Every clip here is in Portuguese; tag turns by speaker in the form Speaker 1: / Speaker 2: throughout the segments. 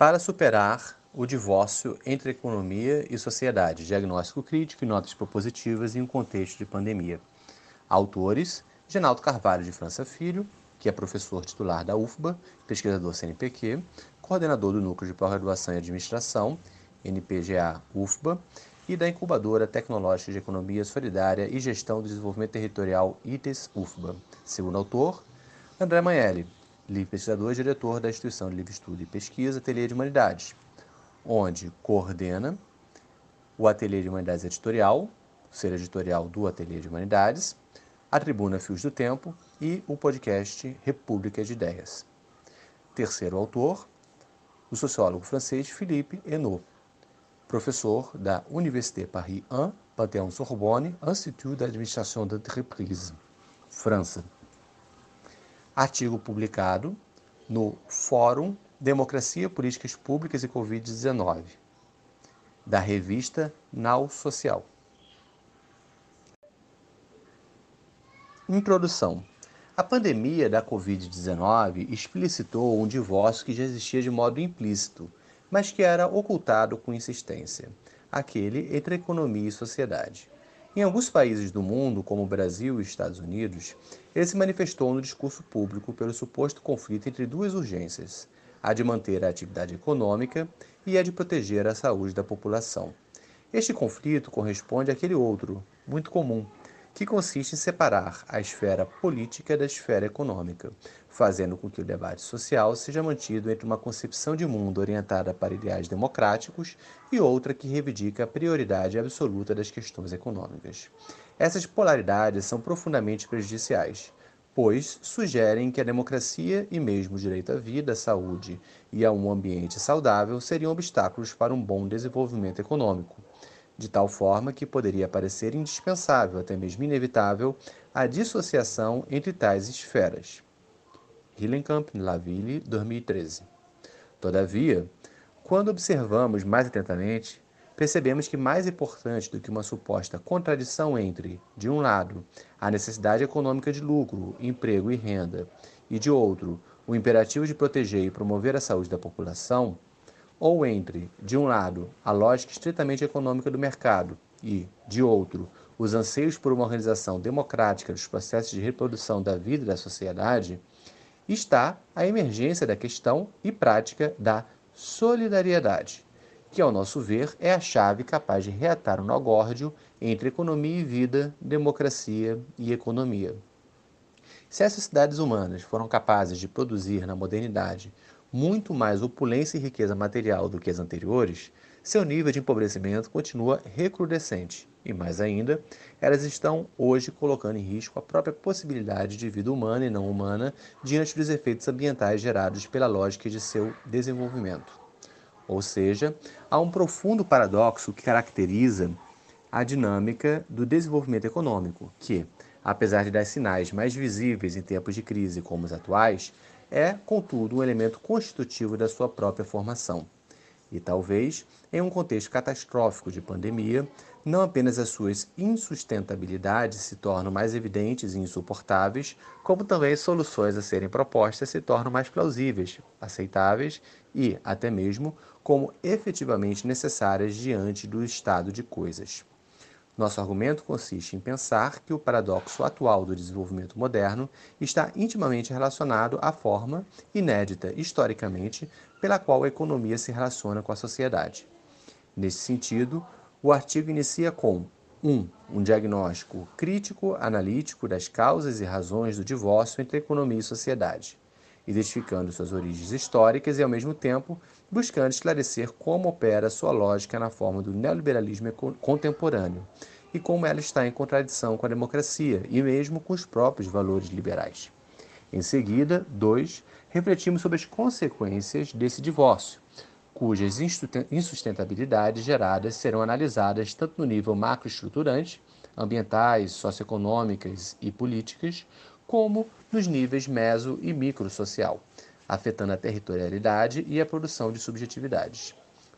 Speaker 1: para superar o divórcio entre economia e sociedade, diagnóstico crítico e notas propositivas em um contexto de pandemia. Autores: Genaldo Carvalho de França Filho, que é professor titular da UFBA, pesquisador CNPq, coordenador do Núcleo de Pós-Graduação em Administração, NPGA UFBA, e da Incubadora Tecnológica de Economia Solidária e Gestão do Desenvolvimento Territorial ITES UFBA. Segundo autor, André Manelli, livre pesquisador e diretor da Instituição de Livre Estudo e Pesquisa Ateliê de Humanidades, onde coordena o Ateliê de Humanidades Editorial, o ser editorial do Ateliê de Humanidades, a Tribuna Fios do Tempo e o podcast República de Ideias. Terceiro autor, o sociólogo francês Philippe Henault, professor da Université Paris 1, Panthéon Sorbonne, Institut d'Administration d'Entreprise, França. Artigo publicado no Fórum Democracia, Políticas Públicas e Covid-19, da revista Nau Social. Introdução. A pandemia da Covid-19 explicitou um divórcio que já existia de modo implícito mas que era ocultado com insistência aquele entre economia e sociedade. Em alguns países do mundo, como o Brasil e Estados Unidos, ele se manifestou no discurso público pelo suposto conflito entre duas urgências: a de manter a atividade econômica e a de proteger a saúde da população. Este conflito corresponde àquele outro, muito comum, que consiste em separar a esfera política da esfera econômica, fazendo com que o debate social seja mantido entre uma concepção de mundo orientada para ideais democráticos e outra que reivindica a prioridade absoluta das questões econômicas. Essas polaridades são profundamente prejudiciais, pois sugerem que a democracia e mesmo o direito à vida, à saúde e a um ambiente saudável seriam obstáculos para um bom desenvolvimento econômico de tal forma que poderia parecer indispensável, até mesmo inevitável, a dissociação entre tais esferas. Hillenkamp, Laville, 2013. Todavia, quando observamos mais atentamente, percebemos que mais importante do que uma suposta contradição entre, de um lado, a necessidade econômica de lucro, emprego e renda, e de outro, o imperativo de proteger e promover a saúde da população, ou entre, de um lado, a lógica estritamente econômica do mercado e, de outro, os anseios por uma organização democrática dos processos de reprodução da vida da sociedade, está a emergência da questão e prática da solidariedade, que, ao nosso ver, é a chave capaz de reatar o nó górdio entre economia e vida, democracia e economia. Se as sociedades humanas foram capazes de produzir na modernidade muito mais opulência e riqueza material do que as anteriores, seu nível de empobrecimento continua recrudescente. E mais ainda, elas estão hoje colocando em risco a própria possibilidade de vida humana e não humana diante dos efeitos ambientais gerados pela lógica de seu desenvolvimento. Ou seja, há um profundo paradoxo que caracteriza a dinâmica do desenvolvimento econômico, que, apesar de dar sinais mais visíveis em tempos de crise como os atuais, é, contudo, um elemento constitutivo da sua própria formação. E talvez, em um contexto catastrófico de pandemia, não apenas as suas insustentabilidades se tornam mais evidentes e insuportáveis, como também as soluções a serem propostas se tornam mais plausíveis, aceitáveis e, até mesmo, como efetivamente necessárias diante do estado de coisas. Nosso argumento consiste em pensar que o paradoxo atual do desenvolvimento moderno está intimamente relacionado à forma, inédita historicamente, pela qual a economia se relaciona com a sociedade. Nesse sentido, o artigo inicia com 1. Um, um diagnóstico crítico, analítico das causas e razões do divórcio entre economia e sociedade identificando suas origens históricas e, ao mesmo tempo, buscando esclarecer como opera sua lógica na forma do neoliberalismo contemporâneo e como ela está em contradição com a democracia e mesmo com os próprios valores liberais. Em seguida, dois, refletimos sobre as consequências desse divórcio, cujas insustentabilidades geradas serão analisadas tanto no nível macroestruturante, ambientais, socioeconômicas e políticas, como nos níveis meso e microsocial, afetando a territorialidade e a produção de subjetividades.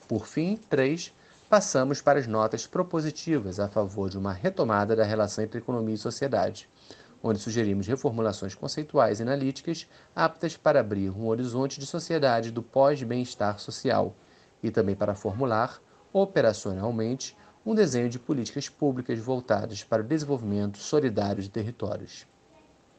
Speaker 1: Por fim, 3. Passamos para as notas propositivas a favor de uma retomada da relação entre economia e sociedade, onde sugerimos reformulações conceituais e analíticas aptas para abrir um horizonte de sociedade do pós-bem-estar social e também para formular, operacionalmente, um desenho de políticas públicas voltadas para o desenvolvimento solidário de territórios.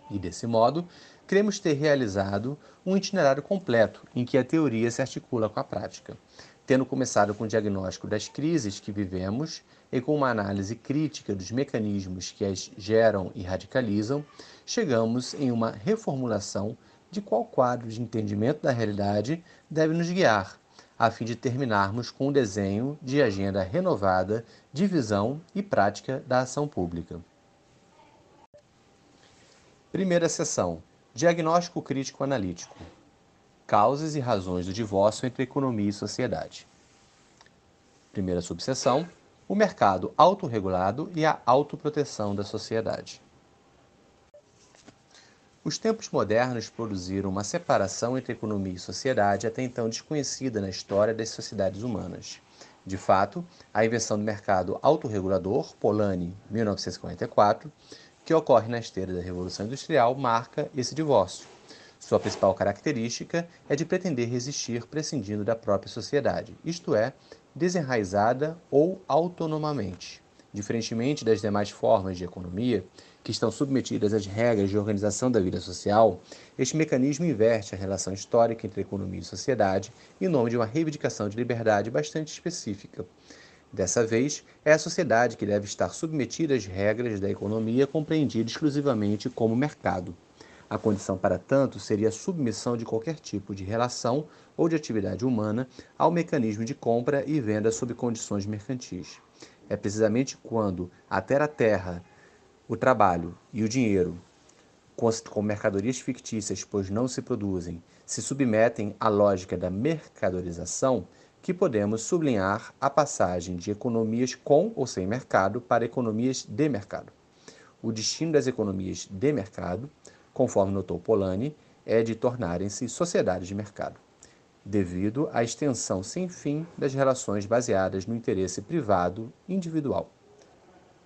Speaker 1: E, desse modo, cremos ter realizado um itinerário completo em que a teoria se articula com a prática, tendo começado com o diagnóstico das crises que vivemos e com uma análise crítica dos mecanismos que as geram e radicalizam, chegamos em uma reformulação de qual quadro de entendimento da realidade deve nos guiar, a fim de terminarmos com o um desenho de agenda renovada de visão e prática da ação pública. Primeira sessão: Diagnóstico crítico analítico. Causas e razões do divórcio entre economia e sociedade. Primeira subseção: o mercado autorregulado e a autoproteção da sociedade. Os tempos modernos produziram uma separação entre economia e sociedade até então desconhecida na história das sociedades humanas. De fato, a invenção do mercado autorregulador, Polanyi, 1944, que ocorre na esteira da Revolução Industrial, marca esse divórcio. Sua principal característica é de pretender resistir prescindindo da própria sociedade, isto é, desenraizada ou autonomamente. Diferentemente das demais formas de economia, que estão submetidas às regras de organização da vida social, este mecanismo inverte a relação histórica entre economia e sociedade em nome de uma reivindicação de liberdade bastante específica. Dessa vez, é a sociedade que deve estar submetida às regras da economia compreendida exclusivamente como mercado. A condição para tanto seria a submissão de qualquer tipo de relação ou de atividade humana ao mecanismo de compra e venda sob condições mercantis. É precisamente quando a terra-terra, o trabalho e o dinheiro, com mercadorias fictícias, pois não se produzem, se submetem à lógica da mercadorização, que podemos sublinhar a passagem de economias com ou sem mercado para economias de mercado. O destino das economias de mercado, conforme notou Polanyi, é de tornarem-se sociedades de mercado devido à extensão sem fim das relações baseadas no interesse privado individual.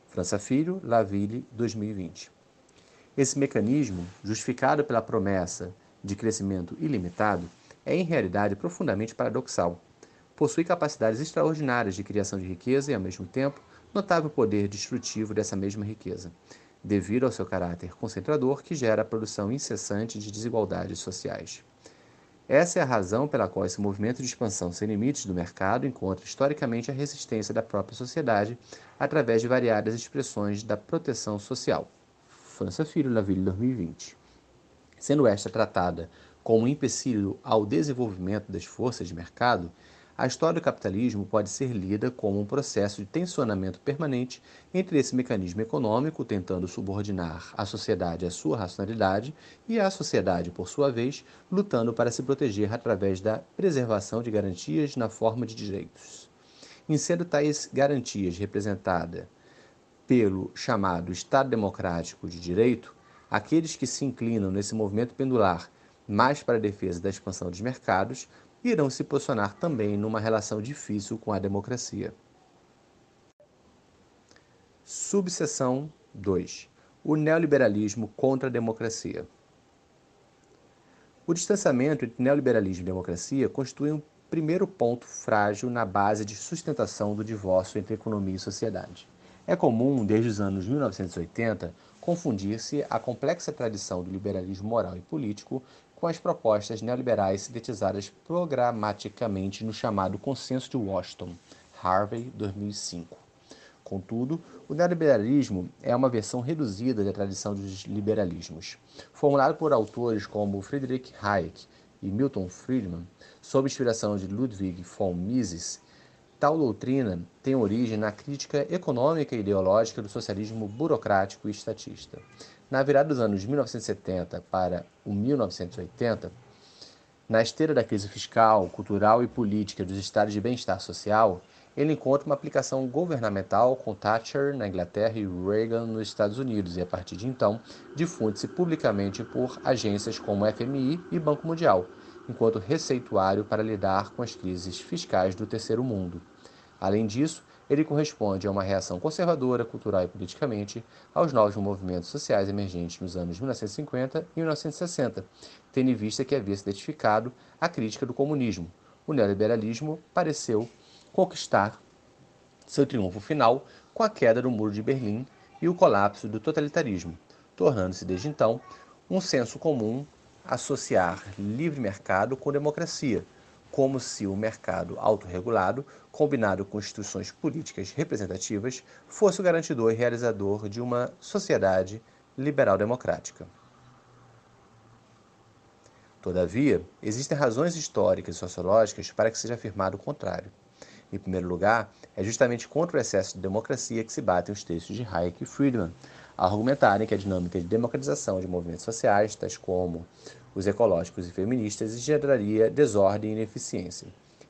Speaker 1: França Filho, Laville, 2020. Esse mecanismo, justificado pela promessa de crescimento ilimitado, é em realidade profundamente paradoxal. Possui capacidades extraordinárias de criação de riqueza e, ao mesmo tempo, notável poder destrutivo dessa mesma riqueza, devido ao seu caráter concentrador que gera a produção incessante de desigualdades sociais. Essa é a razão pela qual esse movimento de expansão sem limites do mercado encontra historicamente a resistência da própria sociedade através de variadas expressões da proteção social. França Filho, Laville, 2020. Sendo esta tratada como um empecilho ao desenvolvimento das forças de mercado, a história do capitalismo pode ser lida como um processo de tensionamento permanente entre esse mecanismo econômico, tentando subordinar a sociedade à sua racionalidade, e a sociedade, por sua vez, lutando para se proteger através da preservação de garantias na forma de direitos. Em sendo tais garantias representadas pelo chamado Estado Democrático de Direito, aqueles que se inclinam nesse movimento pendular mais para a defesa da expansão dos mercados irão se posicionar também numa relação difícil com a democracia. Subseção 2. O neoliberalismo contra a democracia. O distanciamento entre neoliberalismo e democracia constitui um primeiro ponto frágil na base de sustentação do divórcio entre economia e sociedade. É comum, desde os anos 1980, confundir-se a complexa tradição do liberalismo moral e político com as propostas neoliberais sintetizadas programaticamente no chamado Consenso de Washington, Harvey, 2005. Contudo, o neoliberalismo é uma versão reduzida da tradição dos liberalismos. Formulado por autores como Friedrich Hayek e Milton Friedman, sob inspiração de Ludwig von Mises, tal doutrina tem origem na crítica econômica e ideológica do socialismo burocrático e estatista. Na virada dos anos 1970 para o 1980, na esteira da crise fiscal, cultural e política dos estados de bem-estar social, ele encontra uma aplicação governamental com Thatcher na Inglaterra e Reagan nos Estados Unidos, e a partir de então difunde-se publicamente por agências como FMI e Banco Mundial, enquanto receituário para lidar com as crises fiscais do terceiro mundo. Além disso, Ele corresponde a uma reação conservadora, cultural e politicamente aos novos movimentos sociais emergentes nos anos 1950 e 1960, tendo em vista que havia se identificado a crítica do comunismo. O neoliberalismo pareceu conquistar seu triunfo final com a queda do Muro de Berlim e o colapso do totalitarismo, tornando-se desde então um senso comum associar livre mercado com democracia, como se o mercado autorregulado, combinado com instituições políticas representativas, fosse o garantidor e realizador de uma sociedade liberal-democrática. Todavia, existem razões históricas e sociológicas para que seja afirmado o contrário. Em primeiro lugar, é justamente contra o excesso de democracia que se batem os textos de Hayek e Friedman, argumentarem que a dinâmica de democratização de movimentos sociais, tais como os ecológicos e feministas, geraria desordem e ineficiência.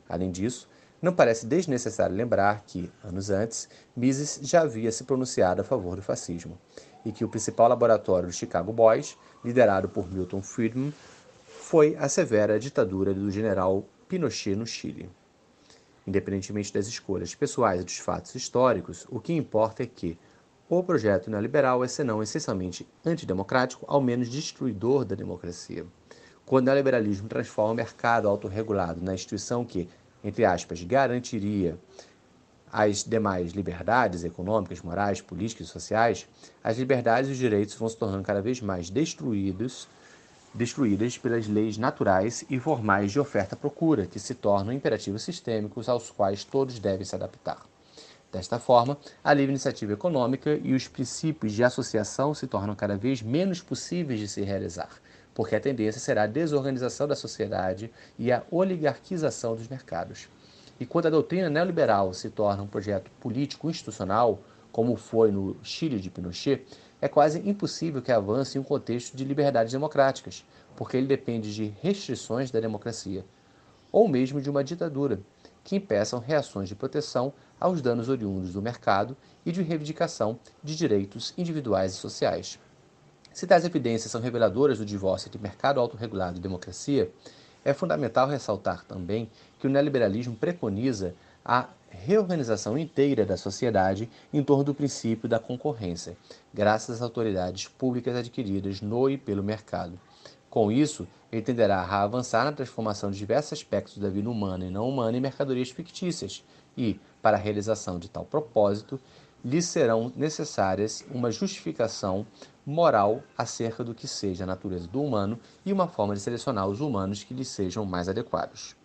Speaker 1: Além disso, não parece desnecessário lembrar que, anos antes, Mises já havia se pronunciado a favor do fascismo e que o principal laboratório do Chicago Boys, liderado por Milton Friedman, foi a severa ditadura do general Pinochet no Chile. Independentemente das escolhas pessoais e dos fatos históricos, o que importa é que o projeto neoliberal é, senão essencialmente antidemocrático, ao menos destruidor da democracia. Quando o neoliberalismo transforma o mercado autorregulado na instituição que, entre aspas, garantiria as demais liberdades econômicas, morais, políticas e sociais, as liberdades e os direitos vão se tornando cada vez mais destruídos destruídas pelas leis naturais e formais de oferta-procura, que se tornam imperativos sistêmicos aos quais todos devem se adaptar. Desta forma, a livre iniciativa econômica e os princípios de associação se tornam cada vez menos possíveis de se realizar, porque a tendência será a desorganização da sociedade e a oligarquização dos mercados. E quando a doutrina neoliberal se torna um projeto político institucional, como foi no Chile de Pinochet, é quase impossível que avance em um contexto de liberdades democráticas, porque ele depende de restrições da democracia, ou mesmo de uma ditadura, que impeçam reações de proteção aos danos oriundos do mercado e de reivindicação de direitos individuais e sociais. Se tais evidências são reveladoras do divórcio entre mercado autorregulado e democracia, é fundamental ressaltar também que o neoliberalismo preconiza a reorganização inteira da sociedade em torno do princípio da concorrência, graças às autoridades públicas adquiridas no e pelo mercado. Com isso, ele tenderá a avançar na transformação de diversos aspectos da vida humana e não humana em mercadorias fictícias e, para a realização de tal propósito, lhes serão necessárias uma justificação moral acerca do que seja a natureza do humano e uma forma de selecionar os humanos que lhes sejam mais adequados.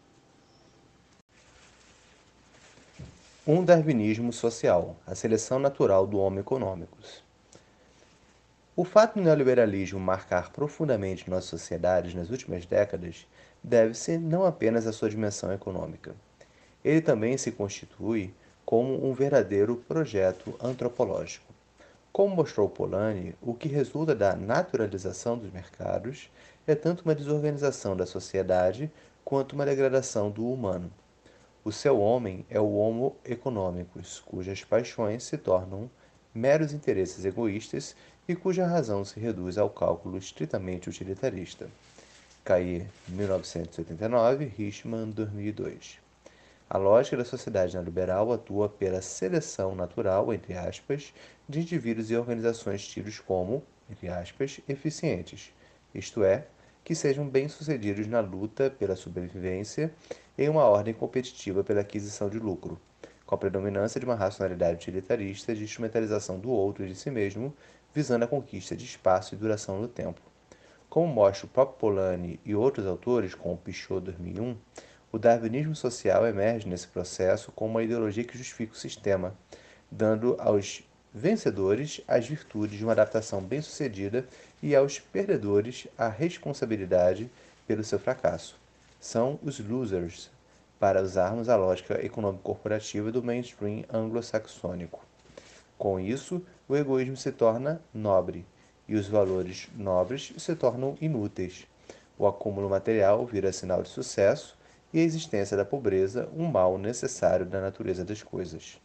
Speaker 1: Um darwinismo social, a seleção natural do homem econômicos. O fato do neoliberalismo marcar profundamente nossas sociedades nas últimas décadas deve-se não apenas à sua dimensão econômica. Ele também se constitui como um verdadeiro projeto antropológico. Como mostrou Polanyi, o que resulta da naturalização dos mercados é tanto uma desorganização da sociedade quanto uma degradação do humano. O seu homem é o homo economicus, cujas paixões se tornam meros interesses egoístas e cuja razão se reduz ao cálculo estritamente utilitarista. Cair, 1989, Richman, 2002. A lógica da sociedade neoliberal atua pela seleção natural, entre aspas, de indivíduos e organizações tidos como, entre aspas, eficientes, isto é, que sejam bem-sucedidos na luta pela sobrevivência em uma ordem competitiva pela aquisição de lucro, com a predominância de uma racionalidade utilitarista de instrumentalização do outro e de si mesmo, visando a conquista de espaço e duração no tempo. Como mostra o próprio Polanyi e outros autores, como Pichot 2001, o darwinismo social emerge nesse processo como uma ideologia que justifica o sistema, dando aos vencedores as virtudes de uma adaptação bem-sucedida e aos perdedores a responsabilidade pelo seu fracasso. São os losers, para usarmos a lógica econômico-corporativa do mainstream anglo-saxônico. Com isso, o egoísmo se torna nobre e os valores nobres se tornam inúteis. O acúmulo material vira sinal de sucesso e a existência da pobreza um mal necessário da natureza das coisas.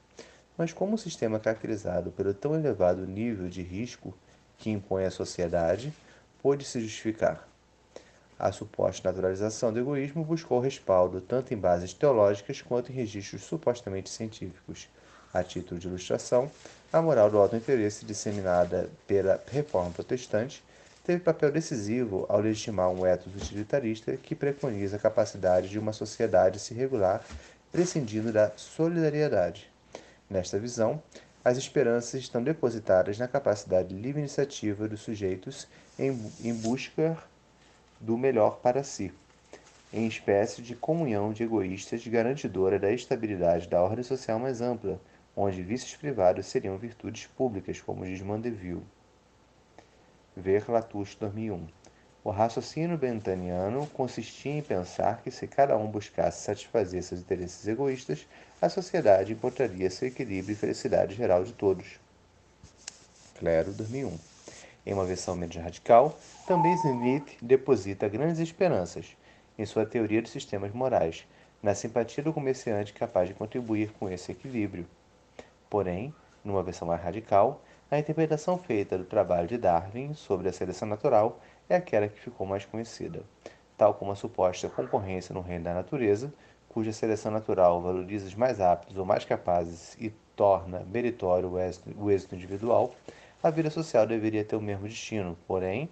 Speaker 1: Mas como um sistema caracterizado pelo tão elevado nível de risco que impõe à sociedade pôde se justificar? A suposta naturalização do egoísmo buscou respaldo tanto em bases teológicas quanto em registros supostamente científicos. A título de ilustração, a moral do auto-interesse disseminada pela reforma protestante teve papel decisivo ao legitimar um ethos utilitarista que preconiza a capacidade de uma sociedade se regular prescindindo da solidariedade. Nesta visão, as esperanças estão depositadas na capacidade livre iniciativa dos sujeitos em, em busca do melhor para si, em espécie de comunhão de egoístas garantidora da estabilidade da ordem social mais ampla, onde vícios privados seriam virtudes públicas, como diz Mandeville. Ver Latouche 2001. O raciocínio bentaniano consistia em pensar que se cada um buscasse satisfazer seus interesses egoístas, a sociedade encontraria seu equilíbrio e felicidade geral de todos. Clero 2001. Em uma versão menos radical, também Smith deposita grandes esperanças em sua teoria dos sistemas morais, na simpatia do comerciante capaz de contribuir com esse equilíbrio. Porém, numa versão mais radical, a interpretação feita do trabalho de Darwin sobre a seleção natural é aquela que ficou mais conhecida, tal como a suposta concorrência no reino da natureza, cuja seleção natural valoriza os mais aptos ou mais capazes e torna meritório o êxito, o êxito individual, a vida social deveria ter o mesmo destino. Porém,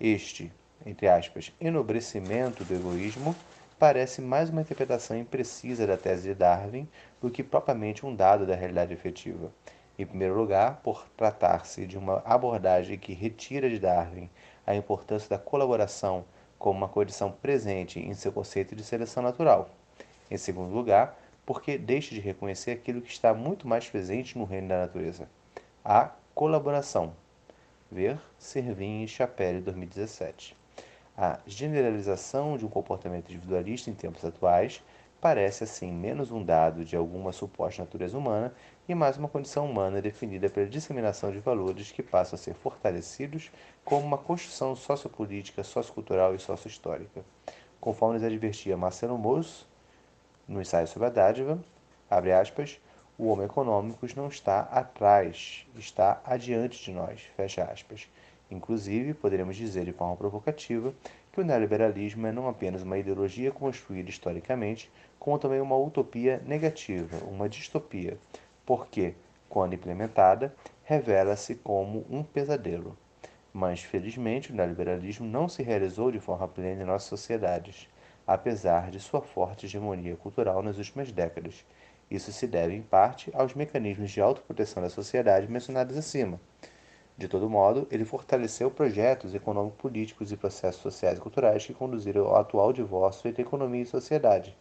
Speaker 1: este, entre aspas, enobrecimento do egoísmo parece mais uma interpretação imprecisa da tese de Darwin do que propriamente um dado da realidade efetiva. Em primeiro lugar, por tratar-se de uma abordagem que retira de Darwin a importância da colaboração como uma condição presente em seu conceito de seleção natural. Em segundo lugar, porque deixa de reconhecer aquilo que está muito mais presente no reino da natureza: a colaboração. Ver Servin e Chapelle 2017. A generalização de um comportamento individualista em tempos atuais parece assim menos um dado de alguma suposta natureza humana e mais uma condição humana definida pela disseminação de valores que passam a ser fortalecidos como uma construção sociopolítica, sociocultural e sociohistórica. Conforme nos advertia Marcelo Moço, no ensaio sobre a dádiva, abre aspas, o homem econômico não está atrás, está adiante de nós, fecha aspas. Inclusive, poderíamos dizer de forma provocativa que o neoliberalismo é não apenas uma ideologia construída historicamente, como também uma utopia negativa, uma distopia, porque, quando implementada, revela-se como um pesadelo. Mas, felizmente, o neoliberalismo não se realizou de forma plena em nossas sociedades, apesar de sua forte hegemonia cultural nas últimas décadas. Isso se deve, em parte, aos mecanismos de autoproteção da sociedade mencionados acima. De todo modo, ele fortaleceu projetos econômico-políticos e processos sociais e culturais que conduziram ao atual divórcio entre economia e sociedade,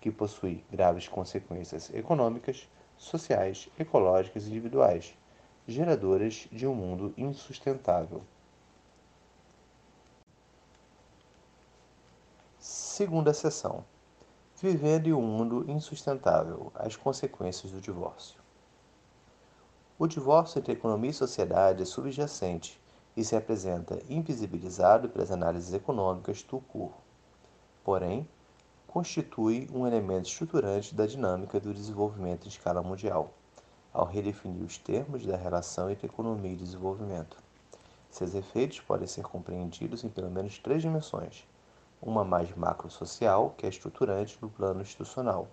Speaker 1: que possui graves consequências econômicas, sociais, ecológicas e individuais, geradoras de um mundo insustentável. Segunda seção: Vivendo em um mundo insustentável as consequências do divórcio. O divórcio entre economia e sociedade é subjacente e se apresenta invisibilizado pelas análises econômicas do curso. Porém, constitui um elemento estruturante da dinâmica do desenvolvimento em escala mundial, ao redefinir os termos da relação entre economia e desenvolvimento. Seus efeitos podem ser compreendidos em pelo menos três dimensões: uma mais macro-social, que é estruturante no plano institucional,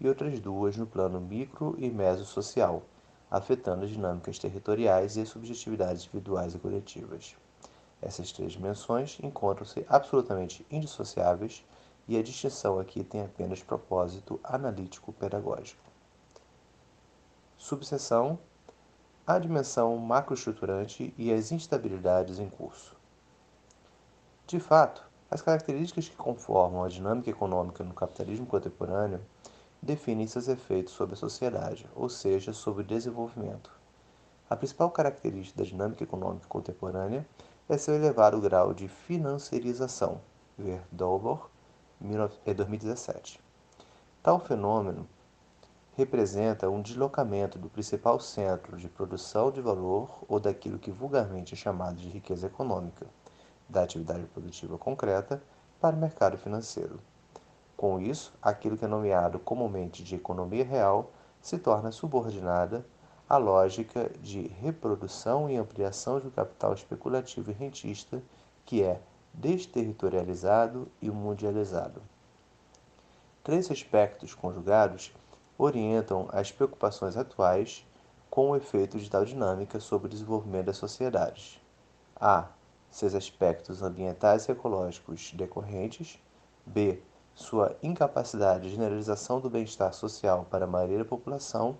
Speaker 1: e outras duas no plano micro e mesosocial, afetando as dinâmicas territoriais e as subjetividades individuais e coletivas. Essas três dimensões encontram-se absolutamente indissociáveis e a distinção aqui tem apenas propósito analítico-pedagógico. Subseção a dimensão macroestruturante e as instabilidades em curso. De fato, as características que conformam a dinâmica econômica no capitalismo contemporâneo definem seus efeitos sobre a sociedade, ou seja, sobre o desenvolvimento. A principal característica da dinâmica econômica contemporânea é seu elevado grau de financiarização, ver Dolbor, 2017. Tal fenômeno representa um deslocamento do principal centro de produção de valor ou daquilo que vulgarmente é chamado de riqueza econômica, da atividade produtiva concreta, para o mercado financeiro. Com isso, aquilo que é nomeado comumente de economia real se torna subordinada à lógica de reprodução e ampliação do capital especulativo e rentista, que é desterritorializado e mundializado. Três aspectos conjugados orientam as preocupações atuais com o efeito de tal dinâmica sobre o desenvolvimento das sociedades. A. Seus aspectos ambientais e ecológicos decorrentes. B. Sua incapacidade de generalização do bem-estar social para a maioria da população.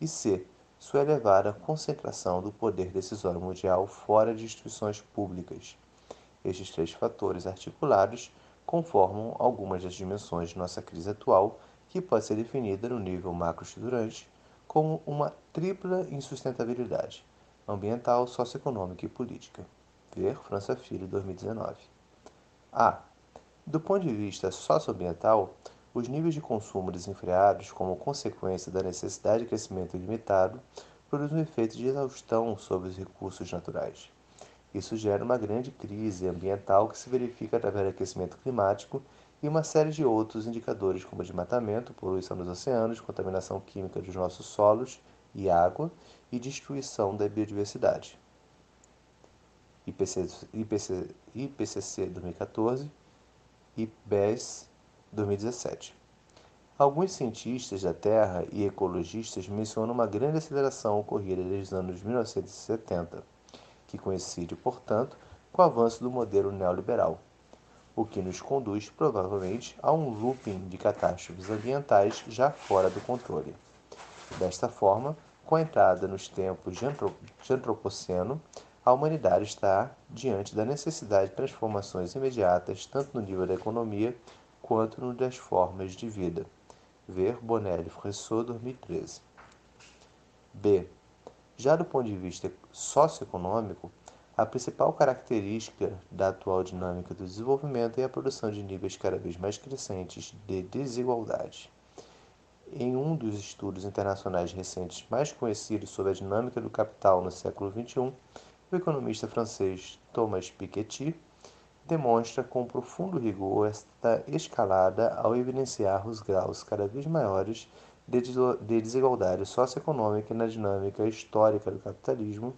Speaker 1: E C. Sua elevada concentração do poder decisório mundial fora de instituições públicas. Estes três fatores articulados conformam algumas das dimensões de nossa crise atual, que pode ser definida no nível macroestruturante como uma tripla insustentabilidade ambiental, socioeconômica e política. Ver França Filho, 2019. A. Do ponto de vista socioambiental, os níveis de consumo desenfreados, como consequência da necessidade de crescimento ilimitado, produzem um efeito de exaustão sobre os recursos naturais. Isso gera uma grande crise ambiental que se verifica através do aquecimento climático e uma série de outros indicadores, como desmatamento, poluição dos oceanos, contaminação química dos nossos solos e água e destruição da biodiversidade. IPC, IPC, IPCC 2014 e BES 2017. Alguns cientistas da Terra e ecologistas mencionam uma grande aceleração ocorrida desde os anos 1970, que coincide, portanto, com o avanço do modelo neoliberal o que nos conduz provavelmente a um looping de catástrofes ambientais já fora do controle. Desta forma, com a entrada nos tempos de antropoceno, a humanidade está diante da necessidade de transformações imediatas, tanto no nível da economia quanto no das formas de vida. Ver Bonelli Fressot, 2013. B. Já do ponto de vista socioeconômico, a principal característica da atual dinâmica do desenvolvimento é a produção de níveis cada vez mais crescentes de desigualdade. Em um dos estudos internacionais recentes mais conhecidos sobre a dinâmica do capital no século XXI, o economista francês Thomas Piketty demonstra com profundo rigor esta escalada ao evidenciar os graus cada vez maiores de desigualdade socioeconômica na dinâmica histórica do capitalismo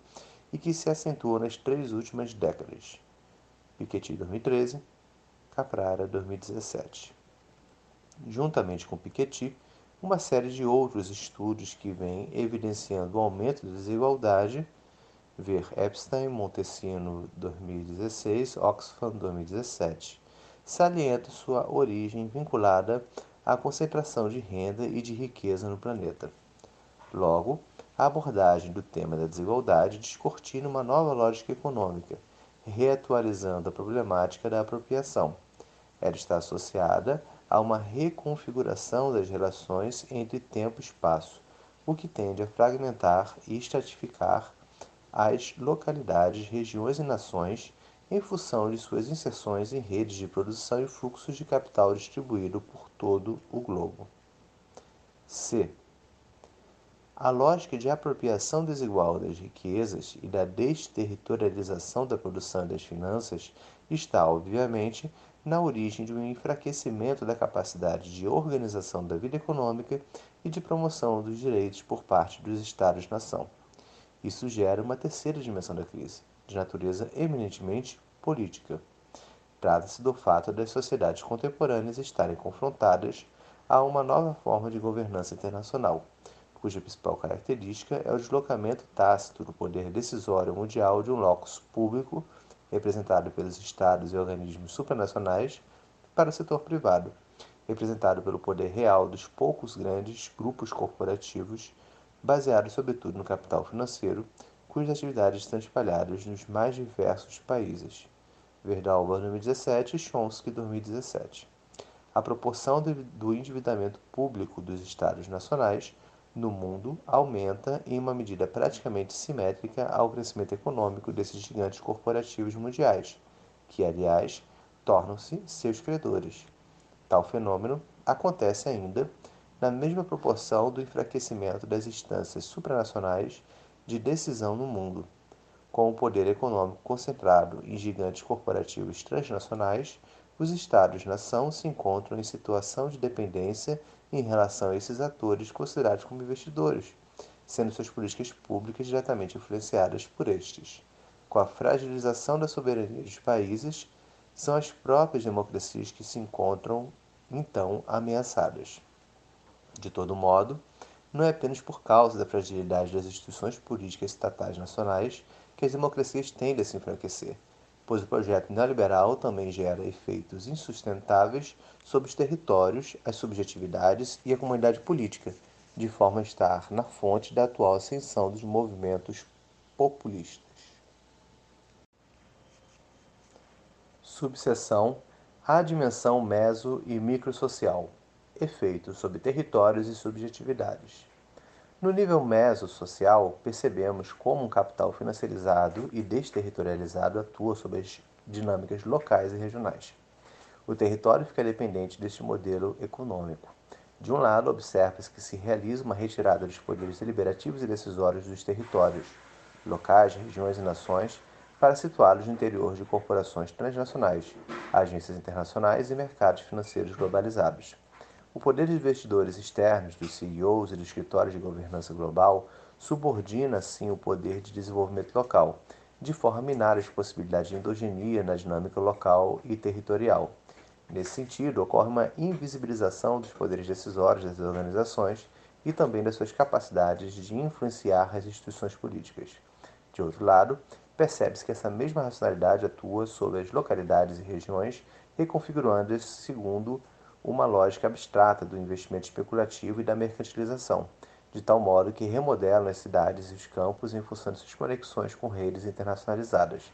Speaker 1: e que se acentuou nas três últimas décadas. Piketty 2013, Caprara 2017. Juntamente com Piketty, uma série de outros estudos que vêm evidenciando o aumento da desigualdade, ver Epstein, Montesino 2016, Oxfam 2017, salienta sua origem vinculada à concentração de renda e de riqueza no planeta. Logo, a abordagem do tema da desigualdade descortina uma nova lógica econômica, reatualizando a problemática da apropriação. Ela está associada a uma reconfiguração das relações entre tempo e espaço, o que tende a fragmentar e estratificar as localidades, regiões e nações em função de suas inserções em redes de produção e fluxos de capital distribuído por todo o globo. C. A lógica de apropriação desigual das riquezas e da desterritorialização da produção e das finanças está, obviamente, na origem de um enfraquecimento da capacidade de organização da vida econômica e de promoção dos direitos por parte dos Estados-nação. Isso gera uma terceira dimensão da crise, de natureza eminentemente política. Trata-se do fato das sociedades contemporâneas estarem confrontadas a uma nova forma de governança internacional cuja principal característica é o deslocamento tácito do poder decisório mundial de um locus público, representado pelos estados e organismos supranacionais, para o setor privado, representado pelo poder real dos poucos grandes grupos corporativos, baseados sobretudo no capital financeiro, cujas atividades estão espalhadas nos mais diversos países. Verdalba 2017 e Chomsky 2017. A proporção do endividamento público dos estados nacionais no mundo aumenta em uma medida praticamente simétrica ao crescimento econômico desses gigantes corporativos mundiais, que, aliás, tornam-se seus credores. Tal fenômeno acontece ainda na mesma proporção do enfraquecimento das instâncias supranacionais de decisão no mundo. Com o poder econômico concentrado em gigantes corporativos transnacionais, os Estados-nação se encontram em situação de dependência em relação a esses atores considerados como investidores, sendo suas políticas públicas diretamente influenciadas por estes. Com a fragilização da soberania dos países, são as próprias democracias que se encontram, então, ameaçadas. De todo modo, não é apenas por causa da fragilidade das instituições políticas estatais nacionais que as democracias tendem a se enfraquecer, pois o projeto neoliberal também gera efeitos insustentáveis sobre os territórios, as subjetividades e a comunidade política, de forma a estar na fonte da atual ascensão dos movimentos populistas. Subseção A dimensão meso e microsocial efeitos sobre territórios e subjetividades. No nível meso-social, percebemos como um capital financiarizado e desterritorializado atua sobre as dinâmicas locais e regionais. O território fica dependente deste modelo econômico. De um lado, observa-se que se realiza uma retirada dos poderes deliberativos e decisórios dos territórios, locais, regiões e nações, para situá-los no interior de corporações transnacionais, agências internacionais e mercados financeiros globalizados. O poder de investidores externos, dos CEOs e dos escritórios de governança global, subordina, assim, o poder de desenvolvimento local, de forma a minar as possibilidades de endogenia na dinâmica local e territorial. Nesse sentido, ocorre uma invisibilização dos poderes decisórios das organizações e também das suas capacidades de influenciar as instituições políticas. De outro lado, percebe-se que essa mesma racionalidade atua sobre as localidades e regiões, reconfigurando-as segundo uma lógica abstrata do investimento especulativo e da mercantilização, de tal modo que remodelam as cidades e os campos em função de suas conexões com redes internacionalizadas.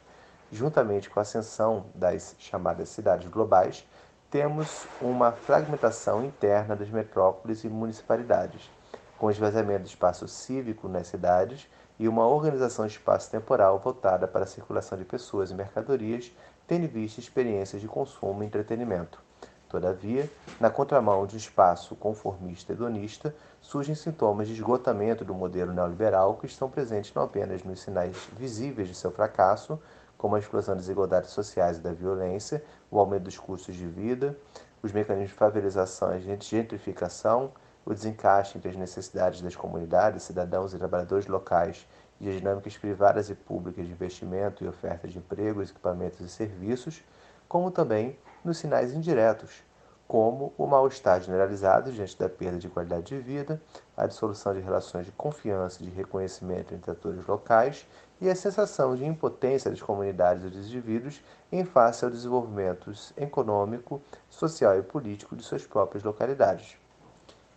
Speaker 1: Juntamente com a ascensão das chamadas cidades globais, temos uma fragmentação interna das metrópoles e municipalidades, com esvaziamento do espaço cívico nas cidades e uma organização espaço-temporal voltada para a circulação de pessoas e mercadorias, tendo em vista experiências de consumo e entretenimento. Todavia, na contramão de um espaço conformista hedonista, surgem sintomas de esgotamento do modelo neoliberal que estão presentes não apenas nos sinais visíveis de seu fracasso, como a explosão das desigualdades sociais e da violência, o aumento dos custos de vida, os mecanismos de favelização e gentrificação, o desencaixe entre as necessidades das comunidades, cidadãos e trabalhadores locais e as dinâmicas privadas e públicas de investimento e oferta de empregos, equipamentos e serviços, como também nos sinais indiretos, como o mal-estar generalizado diante da perda de qualidade de vida, a dissolução de relações de confiança e de reconhecimento entre atores locais e a sensação de impotência das comunidades e dos indivíduos em face ao desenvolvimento econômico, social e político de suas próprias localidades.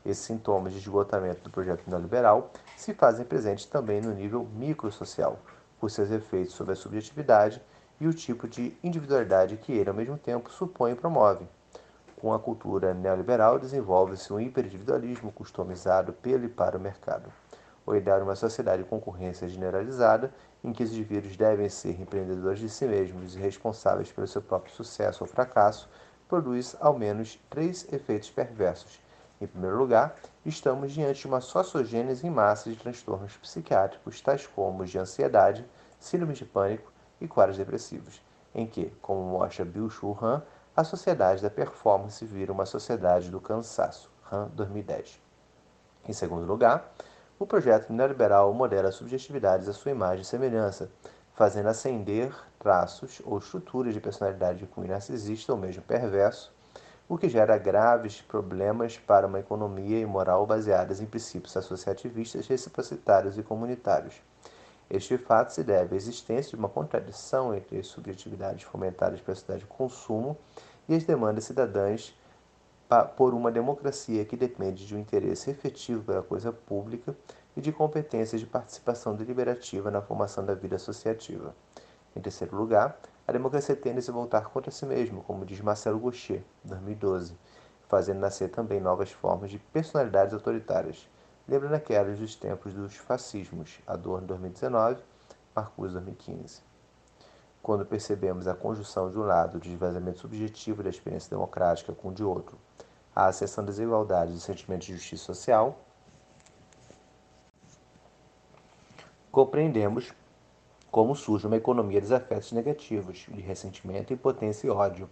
Speaker 1: Esses sintomas de esgotamento do projeto neoliberal se fazem presentes também no nível microsocial, por seus efeitos sobre a subjetividade e o tipo de individualidade que ele, ao mesmo tempo, supõe e promove. Com a cultura neoliberal, desenvolve-se um hiperindividualismo customizado pelo e para o mercado. O ideal de uma sociedade de concorrência generalizada, em que os indivíduos devem ser empreendedores de si mesmos e responsáveis pelo seu próprio sucesso ou fracasso, produz ao menos três efeitos perversos. Em primeiro lugar, estamos diante de uma sociogênese em massa de transtornos psiquiátricos, tais como de ansiedade, síndrome de pânico, e quadros depressivos, em que, como mostra Bill Shu Han, a sociedade da performance vira uma sociedade do cansaço. Han 2010. Em segundo lugar, o projeto neoliberal modela subjetividades à sua imagem e semelhança, fazendo ascender traços ou estruturas de personalidade de cunho narcisista ou mesmo perverso, o que gera graves problemas para uma economia e moral baseadas em princípios associativistas, reciprocitários e comunitários. Este fato se deve à existência de uma contradição entre as subjetividades fomentadas pela sociedade de consumo e as demandas cidadãs por uma democracia que depende de um interesse efetivo pela coisa pública e de competências de participação deliberativa na formação da vida associativa. Em terceiro lugar, a democracia tende a se voltar contra si mesma, como diz Marcelo Gaucher, 2012, fazendo nascer também novas formas de personalidades autoritárias lembrando aquelas dos tempos dos fascismos, Adorno 2019, Marcuse 2015. Quando percebemos a conjunção de um lado do esvaziamento subjetivo da experiência democrática com o de outro, a acessão das desigualdades e sentimento de justiça social, compreendemos como surge uma economia dos afetos negativos, de ressentimento, impotência e ódio,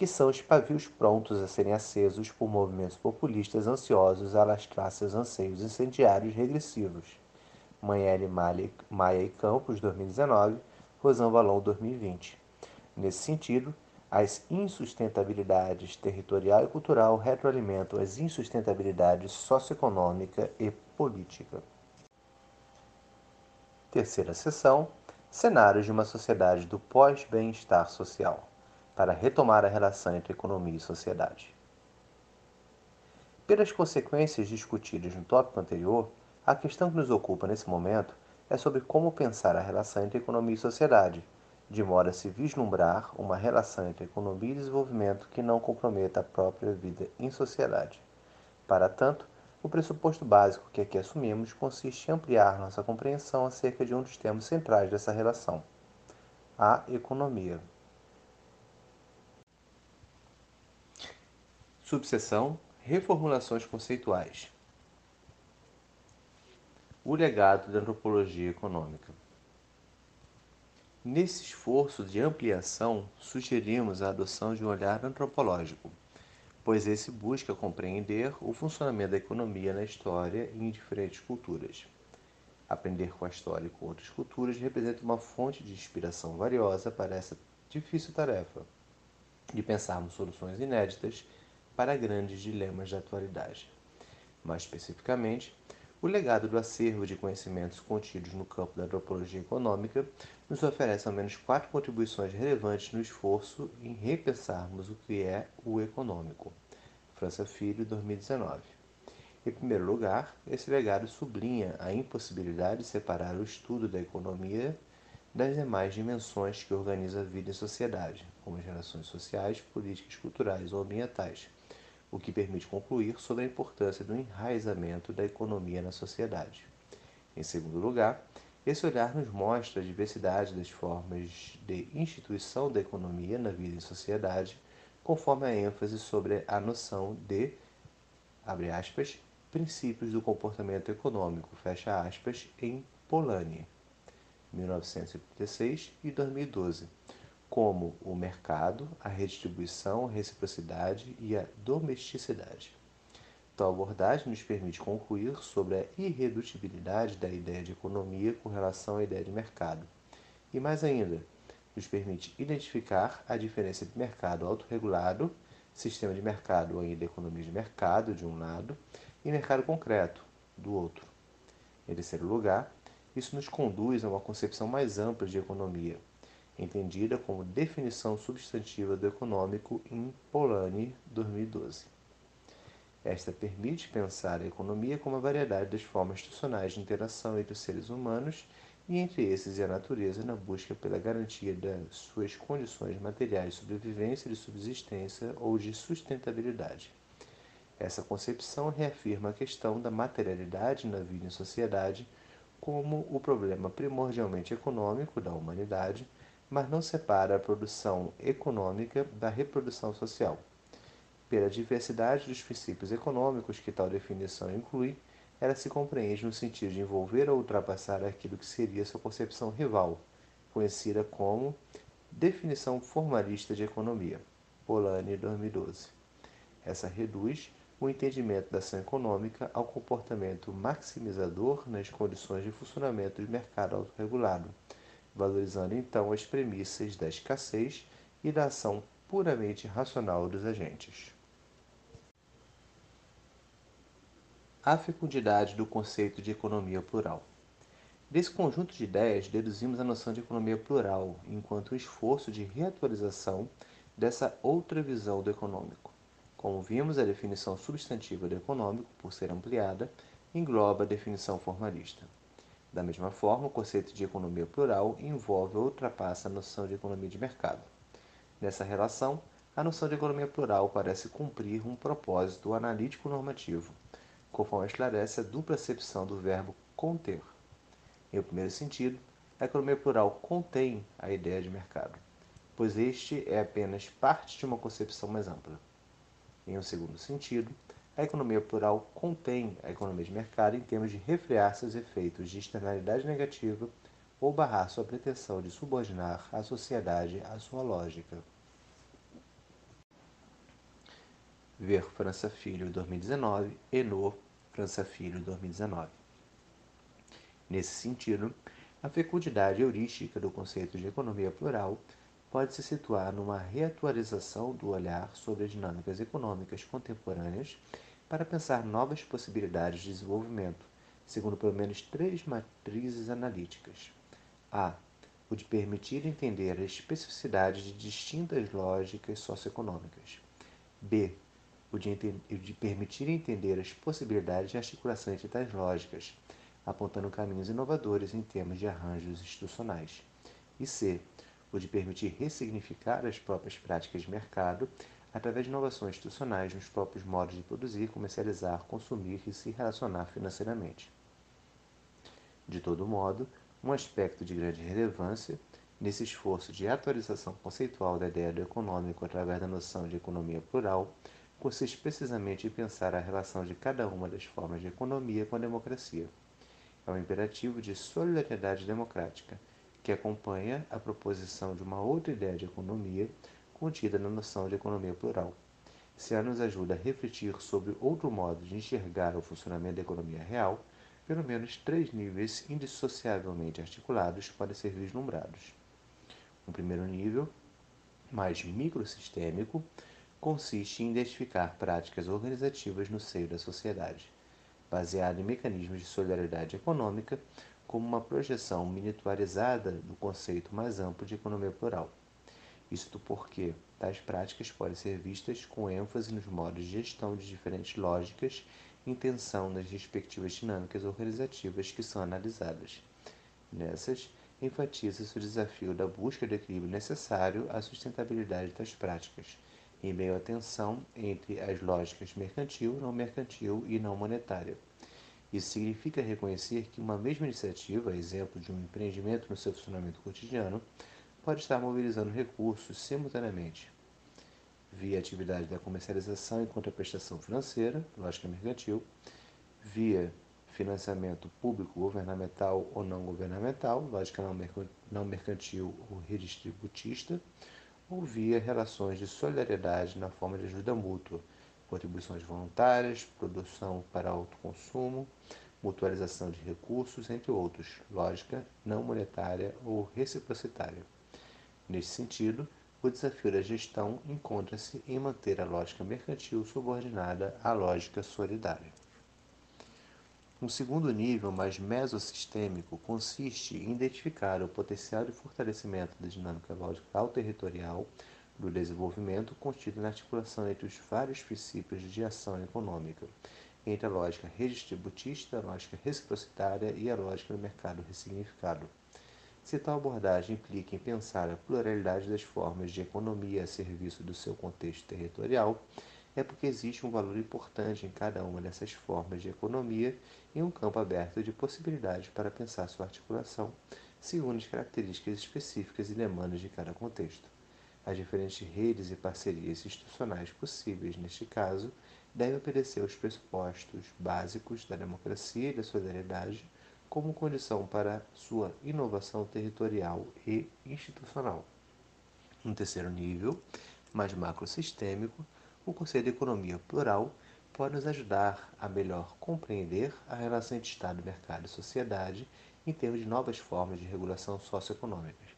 Speaker 1: que são os pavios prontos a serem acesos por movimentos populistas ansiosos a alastrar seus anseios incendiários regressivos. Manhele Maia e Campos, 2019, Rosan Valon, 2020. Nesse sentido, As insustentabilidades territorial e cultural retroalimentam as insustentabilidades socioeconômica e política. Terceira seção: Cenários de uma sociedade do pós-bem-estar social, para retomar a relação entre economia e sociedade. Pelas consequências discutidas no tópico anterior, a questão que nos ocupa nesse momento é sobre como pensar a relação entre economia e sociedade, de modo a se vislumbrar uma relação entre economia e desenvolvimento que não comprometa a própria vida em sociedade. Para tanto, o pressuposto básico que aqui assumimos consiste em ampliar nossa compreensão acerca de um dos termos centrais dessa relação, a economia. Subseção Reformulações conceituais. O legado da antropologia econômica. Nesse esforço de ampliação, sugerimos a adoção de um olhar antropológico, pois esse busca compreender o funcionamento da economia na história e em diferentes culturas. Aprender com a história e com outras culturas representa uma fonte de inspiração valiosa para essa difícil tarefa de pensarmos soluções inéditas para grandes dilemas da atualidade. Mais especificamente, o legado do acervo de conhecimentos contidos no campo da antropologia econômica nos oferece ao menos quatro contribuições relevantes no esforço em repensarmos o que é o econômico. França Filho, 2019. Em primeiro lugar, esse legado sublinha a impossibilidade de separar o estudo da economia das demais dimensões que organizam a vida em sociedade, como as relações sociais, políticas, culturais ou ambientais o que permite concluir sobre a importância do enraizamento da economia na sociedade. Em segundo lugar, esse olhar nos mostra a diversidade das formas de instituição da economia na vida em sociedade, conforme a ênfase sobre a noção de, abre aspas, princípios do comportamento econômico, fecha aspas, em Polanyi, 1936 e 2012 como o mercado, a redistribuição, a reciprocidade e a domesticidade. Tal abordagem nos permite concluir sobre a irredutibilidade da ideia de economia com relação à ideia de mercado. E mais ainda, nos permite identificar a diferença entre mercado autorregulado, sistema de mercado ou ainda economia de mercado, de um lado, e mercado concreto, do outro. Em terceiro lugar, isso nos conduz a uma concepção mais ampla de economia, entendida como definição substantiva do econômico em Polanyi, 2012. Esta permite pensar a economia como a variedade das formas institucionais de interação entre os seres humanos e entre esses e a natureza na busca pela garantia das suas condições materiais de sobrevivência, de subsistência ou de sustentabilidade. Essa concepção reafirma a questão da materialidade na vida em sociedade como o problema primordialmente econômico da humanidade mas não separa a produção econômica da reprodução social. Pela diversidade dos princípios econômicos que tal definição inclui, ela se compreende no sentido de envolver ou ultrapassar aquilo que seria sua concepção rival, conhecida como definição formalista de economia, Polanyi 2012. Essa reduz o entendimento da ação econômica ao comportamento maximizador nas condições de funcionamento do mercado autorregulado, valorizando então as premissas da escassez e da ação puramente racional dos agentes. A fecundidade do conceito de economia plural. Desse conjunto de ideias, deduzimos a noção de economia plural enquanto um esforço de reatualização dessa outra visão do econômico. Como vimos, a definição substantiva do econômico, por ser ampliada, engloba a definição formalista. Da mesma forma, o conceito de economia plural envolve ou ultrapassa a noção de economia de mercado. Nessa relação, a noção de economia plural parece cumprir um propósito analítico normativo, conforme esclarece a dupla acepção do verbo conter. Em primeiro sentido, a economia plural contém a ideia de mercado, pois este é apenas parte de uma concepção mais ampla. Em um segundo sentido, a economia plural contém a economia de mercado em termos de refrear seus efeitos de externalidade negativa ou barrar sua pretensão de subordinar a sociedade à sua lógica. Ver França Filho 2019, Enor, França Filho 2019. Nesse sentido, a fecundidade heurística do conceito de economia plural pode se situar numa reatualização do olhar sobre as dinâmicas econômicas contemporâneas para pensar novas possibilidades de desenvolvimento, segundo pelo menos três matrizes analíticas. A. O de permitir entender a especificidade de distintas lógicas socioeconômicas. B. O de, o de permitir entender as possibilidades de articulação entre tais lógicas, apontando caminhos inovadores em termos de arranjos institucionais. E C o de permitir ressignificar as próprias práticas de mercado através de inovações institucionais nos próprios modos de produzir, comercializar, consumir e se relacionar financeiramente. De todo modo, um aspecto de grande relevância nesse esforço de atualização conceitual da ideia do econômico através da noção de economia plural consiste precisamente em pensar a relação de cada uma das formas de economia com a democracia. É um imperativo de solidariedade democrática que acompanha a proposição de uma outra ideia de economia contida na noção de economia plural. Se ela nos ajuda a refletir sobre outro modo de enxergar o funcionamento da economia real, pelo menos três níveis indissociavelmente articulados podem ser vislumbrados. Um primeiro nível, mais microsistêmico, consiste em identificar práticas organizativas no seio da sociedade, baseado em mecanismos de solidariedade econômica, como uma projeção miniaturizada do conceito mais amplo de economia plural. Isto porque tais práticas podem ser vistas com ênfase nos modos de gestão de diferentes lógicas em tensão nas respectivas dinâmicas organizativas que são analisadas. Nessas, enfatiza-se o desafio da busca do equilíbrio necessário à sustentabilidade das práticas, em meio à tensão entre as lógicas mercantil, não mercantil e não monetária. Isso significa reconhecer que uma mesma iniciativa, exemplo de um empreendimento no seu funcionamento cotidiano, pode estar mobilizando recursos simultaneamente via atividade da comercialização e contraprestação financeira, lógica mercantil, via financiamento público, governamental ou não governamental, lógica não mercantil ou redistributista, ou via relações de solidariedade na forma de ajuda mútua, contribuições voluntárias, produção para autoconsumo, mutualização de recursos, entre outros, lógica não monetária ou reciprocitária. Neste sentido, o desafio da gestão encontra-se em manter a lógica mercantil subordinada à lógica solidária. Um segundo nível, mais mesossistêmico, consiste em identificar o potencial de fortalecimento da dinâmica lógica territorial do desenvolvimento contido na articulação entre os vários princípios de ação econômica, entre a lógica redistributista, a lógica reciprocitária e a lógica do mercado ressignificado. Se tal abordagem implica em pensar a pluralidade das formas de economia a serviço do seu contexto territorial, é porque existe um valor importante em cada uma dessas formas de economia e um campo aberto de possibilidades para pensar sua articulação, segundo as características específicas e demandas de cada contexto. As diferentes redes e parcerias institucionais possíveis neste caso devem obedecer aos pressupostos básicos da democracia e da solidariedade como condição para sua inovação territorial e institucional. No terceiro nível, mais macrosistêmico, o conceito de economia plural pode nos ajudar a melhor compreender a relação entre Estado, mercado e sociedade em termos de novas formas de regulação socioeconômicas.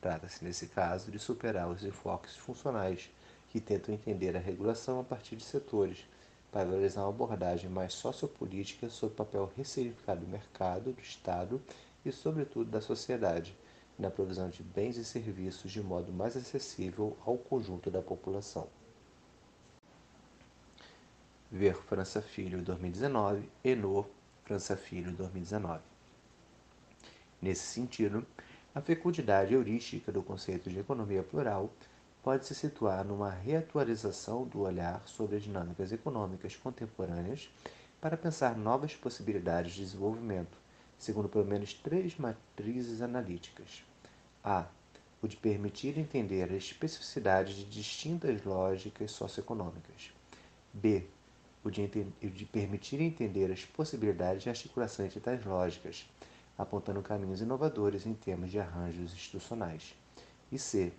Speaker 1: Trata-se, nesse caso, de superar os enfoques funcionais que tentam entender a regulação a partir de setores, para valorizar uma abordagem mais sociopolítica sobre o papel ressignificado do mercado, do Estado e, sobretudo, da sociedade, na provisão de bens e serviços de modo mais acessível ao conjunto da população. Ver França Filho 2019 e no França Filho 2019. Nesse sentido, a fecundidade heurística do conceito de economia plural pode se situar numa reatualização do olhar sobre as dinâmicas econômicas contemporâneas para pensar novas possibilidades de desenvolvimento, segundo pelo menos três matrizes analíticas. A. O de permitir entender a especificidade de distintas lógicas socioeconômicas. B. O de, de permitir entender as possibilidades de articulação entre tais lógicas, apontando caminhos inovadores em termos de arranjos institucionais. E C,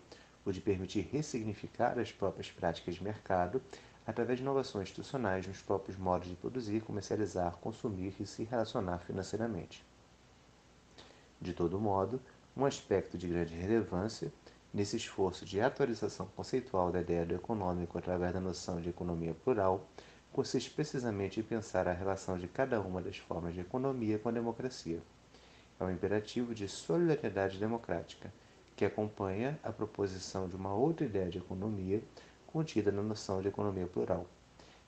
Speaker 1: o de permitir ressignificar as próprias práticas de mercado através de inovações institucionais nos próprios modos de produzir, comercializar, consumir e se relacionar financeiramente. De todo modo, um aspecto de grande relevância Nesse esforço de atualização conceitual da ideia do econômico através da noção de economia plural, consiste precisamente em pensar a relação de cada uma das formas de economia com a democracia. É um imperativo de solidariedade democrática, que acompanha a proposição de uma outra ideia de economia contida na noção de economia plural.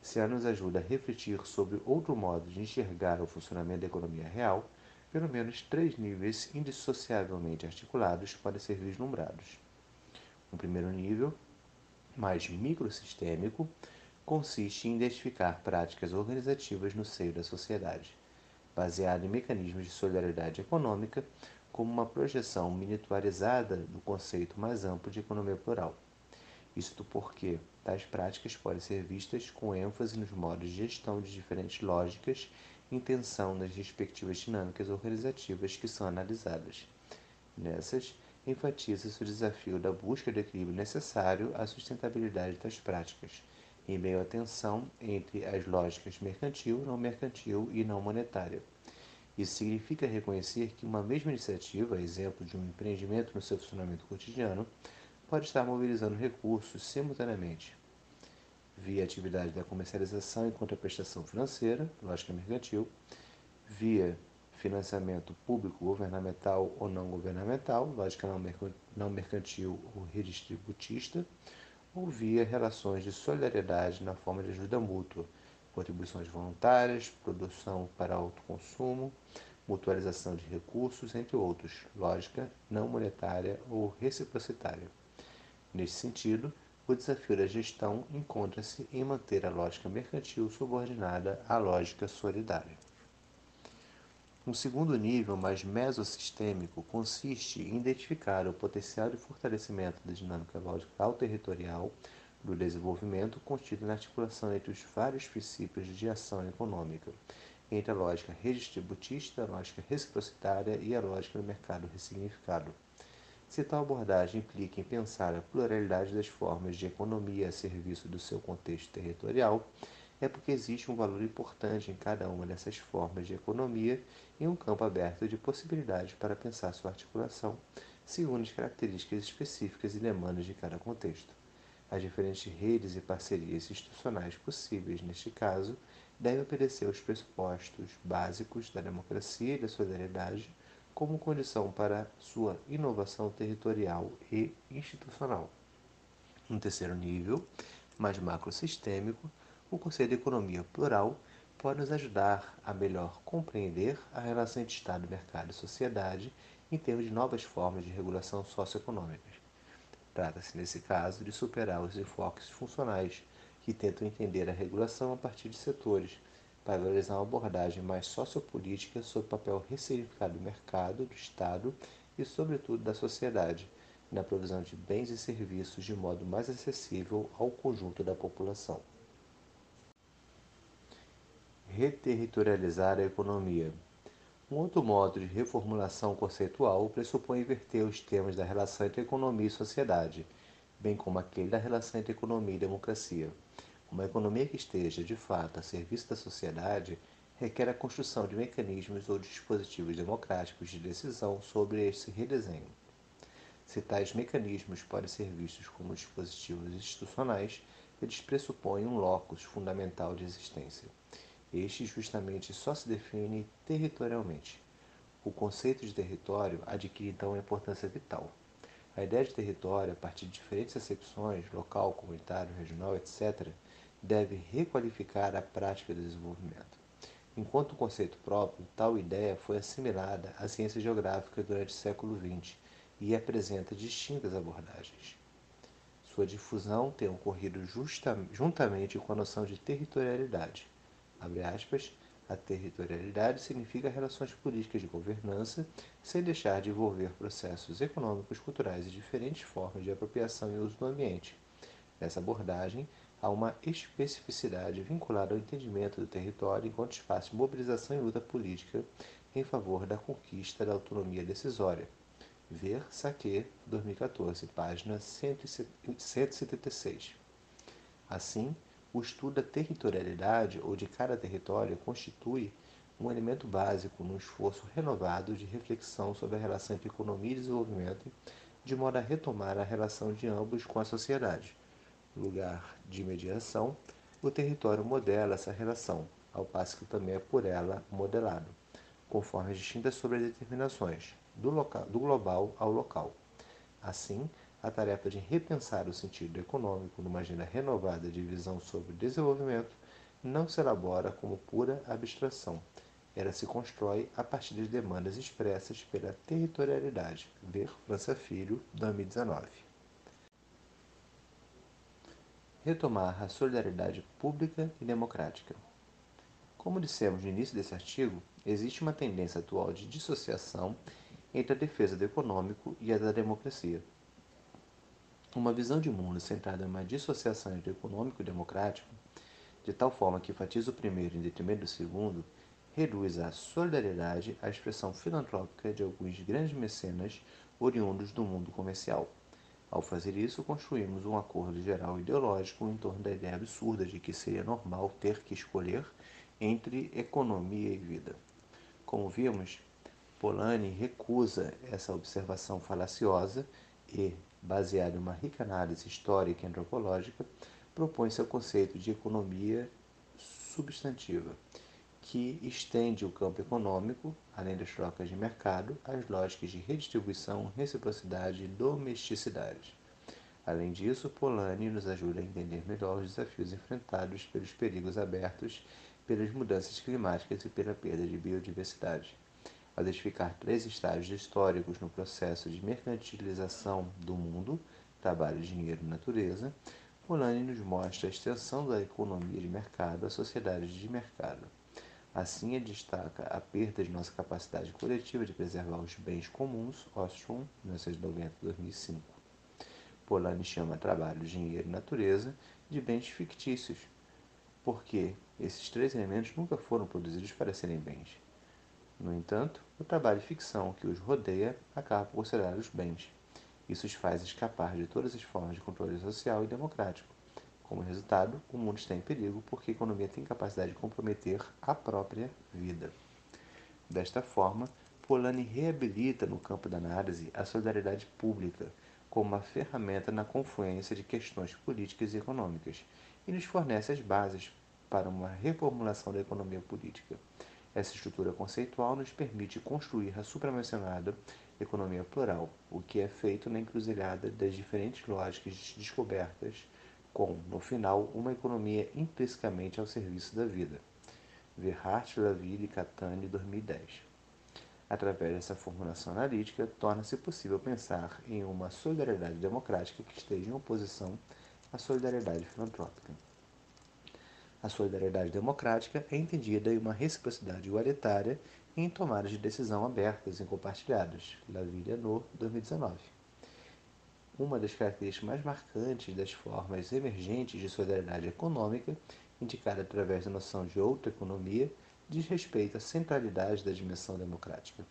Speaker 1: Se ela nos ajuda a refletir sobre outro modo de enxergar o funcionamento da economia real, pelo menos três níveis indissociavelmente articulados podem ser vislumbrados. Um primeiro nível, mais microsistêmico, consiste em identificar práticas organizativas no seio da sociedade, baseado em mecanismos de solidariedade econômica, como uma projeção miniaturizada do conceito mais amplo de economia plural. Isto porque tais práticas podem ser vistas com ênfase nos modos de gestão de diferentes lógicas em tensão nas respectivas dinâmicas organizativas que são analisadas. Nessas, enfatiza-se o desafio da busca do equilíbrio necessário à sustentabilidade das práticas, em meio à tensão entre as lógicas mercantil, não mercantil e não monetária. Isso significa reconhecer que uma mesma iniciativa, exemplo de um empreendimento no seu funcionamento cotidiano, pode estar mobilizando recursos simultaneamente via atividade da comercialização e contraprestação financeira, lógica mercantil, via financiamento público, governamental ou não governamental, lógica não mercantil ou redistributista, ou via relações de solidariedade na forma de ajuda mútua, contribuições voluntárias, produção para autoconsumo, mutualização de recursos, entre outros, lógica não monetária ou reciprocitária. Neste sentido, o desafio da gestão encontra-se em manter a lógica mercantil subordinada à lógica solidária. Um segundo nível, mais mesossistêmico, consiste em identificar o potencial de fortalecimento da dinâmica lógica territorial do desenvolvimento contido na articulação entre os vários princípios de ação econômica, entre a lógica redistributista, a lógica reciprocitária e a lógica do mercado ressignificado. Se tal abordagem implica em pensar a pluralidade das formas de economia a serviço do seu contexto territorial, é porque existe um valor importante em cada uma dessas formas de economia e um campo aberto de possibilidades para pensar sua articulação, segundo as características específicas e demandas de cada contexto. As diferentes redes e parcerias institucionais possíveis neste caso devem obedecer aos pressupostos básicos da democracia e da solidariedade como condição para sua inovação territorial e institucional. Um terceiro nível, mais macrosistêmico, o conceito de economia plural pode nos ajudar a melhor compreender a relação entre Estado, mercado e sociedade em termos de novas formas de regulação socioeconômicas. Trata-se, nesse caso, de superar os enfoques funcionais que tentam entender a regulação a partir de setores, para valorizar uma abordagem mais sociopolítica sobre o papel ressignificado do mercado, do Estado e, sobretudo, da sociedade, na provisão de bens e serviços de modo mais acessível ao conjunto da população reterritorializar a economia. Um outro modo de reformulação conceitual pressupõe inverter os termos da relação entre economia e sociedade, bem como aquele da relação entre economia e democracia. Uma economia que esteja, de fato, a serviço da sociedade requer a construção de mecanismos ou dispositivos democráticos de decisão sobre esse redesenho. Se tais mecanismos podem ser vistos como dispositivos institucionais, eles pressupõem um locus fundamental de existência. Este justamente só se define territorialmente. O conceito de território adquire então uma importância vital. A ideia de território, a partir de diferentes acepções, local, comunitário, regional, etc., deve requalificar a prática do desenvolvimento. Enquanto um conceito próprio, tal ideia foi assimilada à ciência geográfica durante o século XX e apresenta distintas abordagens. Sua difusão tem ocorrido justa, juntamente com a noção de territorialidade, Aspas, a territorialidade significa relações políticas de governança, sem deixar de envolver processos econômicos, culturais e diferentes formas de apropriação e uso do ambiente. Nessa abordagem, há uma especificidade vinculada ao entendimento do território enquanto espaço de mobilização e luta política em favor da conquista da autonomia decisória. Ver Saque, 2014, página 176. Assim, o estudo da territorialidade ou de cada território constitui um elemento básico no esforço renovado de reflexão sobre a relação entre economia e desenvolvimento, de modo a retomar a relação de ambos com a sociedade. Lugar de mediação, o território modela essa relação, ao passo que também é por ela modelado, conforme as distintas sobredeterminações, do, local, do global ao local. Assim, a tarefa de repensar o sentido econômico numa agenda renovada de visão sobre desenvolvimento não se elabora como pura abstração. Ela se constrói a partir de demandas expressas pela territorialidade. Ver França Filho, 2019. Retomar a solidariedade pública e democrática. Como dissemos no início desse artigo, existe uma tendência atual de dissociação entre a defesa do econômico e a da democracia. Uma visão de mundo centrada em uma dissociação entre econômico e democrático, de tal forma que enfatiza o primeiro em detrimento do segundo, reduz a solidariedade à expressão filantrópica de alguns grandes mecenas oriundos do mundo comercial. Ao fazer isso, construímos um acordo geral ideológico em torno da ideia absurda de que seria normal ter que escolher entre economia e vida. Como vimos, Polanyi recusa essa observação falaciosa e, baseado em uma rica análise histórica e antropológica, propõe seu conceito de economia substantiva, que estende o campo econômico, além das trocas de mercado, às lógicas de redistribuição, reciprocidade e domesticidade. Além disso, Polanyi nos ajuda a entender melhor os desafios enfrentados pelos perigos abertos pelas mudanças climáticas e pela perda de biodiversidade. Ao identificar três estágios históricos no processo de mercantilização do mundo, trabalho, dinheiro e natureza, Polanyi nos mostra a extensão da economia de mercado à sociedade de mercado. Assim, ele destaca a perda de nossa capacidade coletiva de preservar os bens comuns, Ostrom, 1990-2005. Polanyi chama trabalho, dinheiro e natureza de bens fictícios, porque esses três elementos nunca foram produzidos para serem bens. No entanto, o trabalho de ficção que os rodeia acaba por considerar os bens. Isso os faz escapar de todas as formas de controle social e democrático. Como resultado, o mundo está em perigo porque a economia tem capacidade de comprometer a própria vida. Desta forma, Polanyi reabilita no campo da análise a solidariedade pública como uma ferramenta na confluência de questões políticas e econômicas e nos fornece as bases para uma reformulação da economia política. Essa estrutura conceitual nos permite construir a supramencionada economia plural, o que é feito na encruzilhada das diferentes lógicas descobertas, com, no final, uma economia intrinsecamente ao serviço da vida. Verhart, Laville e Catani, 2010. Através dessa formulação analítica, torna-se possível pensar em uma solidariedade democrática que esteja em oposição à solidariedade filantrópica. A solidariedade democrática é entendida em uma reciprocidade igualitária em tomadas de decisão abertas e compartilhadas. Laville No, 2019. Uma das características mais marcantes das formas emergentes de solidariedade econômica, indicada através da noção de outra economia, diz respeito à centralidade da dimensão democrática.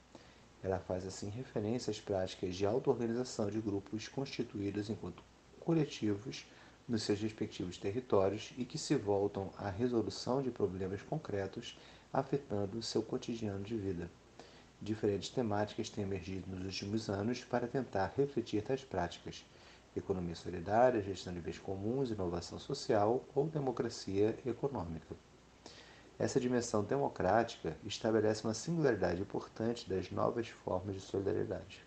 Speaker 1: Ela faz assim referência às práticas de auto-organização de grupos constituídos enquanto coletivos nos seus respectivos territórios e que se voltam à resolução de problemas concretos afetando seu cotidiano de vida. Diferentes temáticas têm emergido nos últimos anos para tentar refletir tais práticas: economia solidária, gestão de bens comuns, inovação social ou democracia econômica. Essa dimensão democrática estabelece uma singularidade importante das novas formas de solidariedade.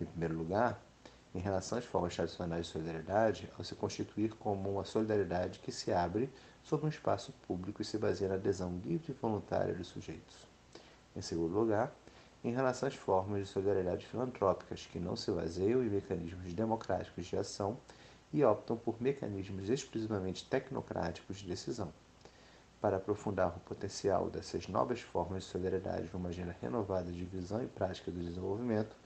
Speaker 1: Em primeiro lugar, em relação às formas tradicionais de solidariedade, ao se constituir como uma solidariedade que se abre sobre um espaço público e se baseia na adesão livre e voluntária dos sujeitos. Em segundo lugar, em relação às formas de solidariedade filantrópicas, que não se baseiam em mecanismos democráticos de ação e optam por mecanismos exclusivamente tecnocráticos de decisão. Para aprofundar o potencial dessas novas formas de solidariedade numa agenda renovada de visão e prática do desenvolvimento,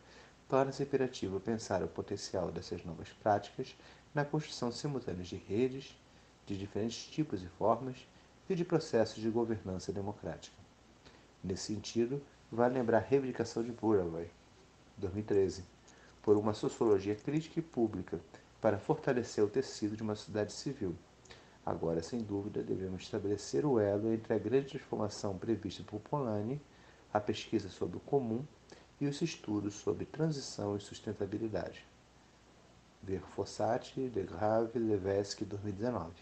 Speaker 1: torna-se imperativo pensar o potencial dessas novas práticas na construção simultânea de redes, de diferentes tipos e formas e de processos de governança democrática. Nesse sentido, vale lembrar a reivindicação de Buraway, 2013, por uma sociologia crítica e pública para fortalecer o tecido de uma sociedade civil. Agora, sem dúvida, devemos estabelecer o elo entre a grande transformação prevista por Polanyi, a pesquisa sobre o comum e os estudos sobre transição e sustentabilidade. Ver Fossati, De Grave, Levesque, 2019.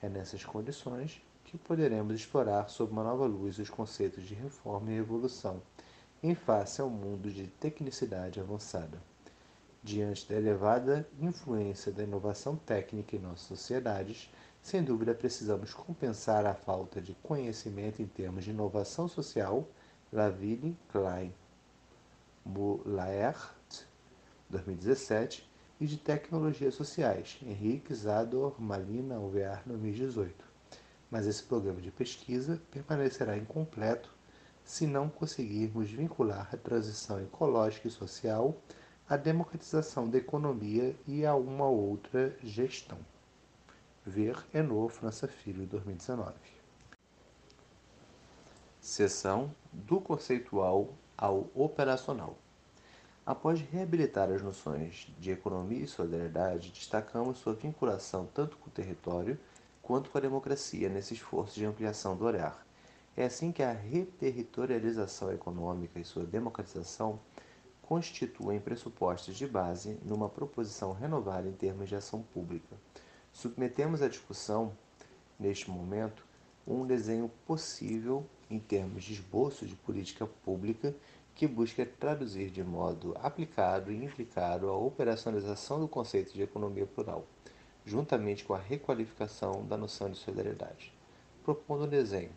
Speaker 1: É nessas condições que poderemos explorar sob uma nova luz os conceitos de reforma e revolução em face ao mundo de tecnicidade avançada. Diante da elevada influência da inovação técnica em nossas sociedades, sem dúvida precisamos compensar a falta de conhecimento em termos de inovação social, Laville, Klein, Moulaert, 2017, e de tecnologias sociais, Henrique Zador, Malina, Alvear, 2018. Mas esse programa de pesquisa permanecerá incompleto se não conseguirmos vincular a transição ecológica e social à democratização da economia e a uma outra gestão. Ver Enô França Filho, 2019. Seção do conceitual ao operacional. Após reabilitar as noções de economia e solidariedade, destacamos sua vinculação tanto com o território quanto com a democracia nesse esforço de ampliação do olhar é assim que a reterritorialização econômica e sua democratização constituem pressupostos de base numa proposição renovada em termos de ação pública. Submetemos à discussão, neste momento, um desenho possível em termos de esboço de política pública que busca traduzir de modo aplicado e implicado a operacionalização do conceito de economia plural, juntamente com a requalificação da noção de solidariedade. Propondo um desenho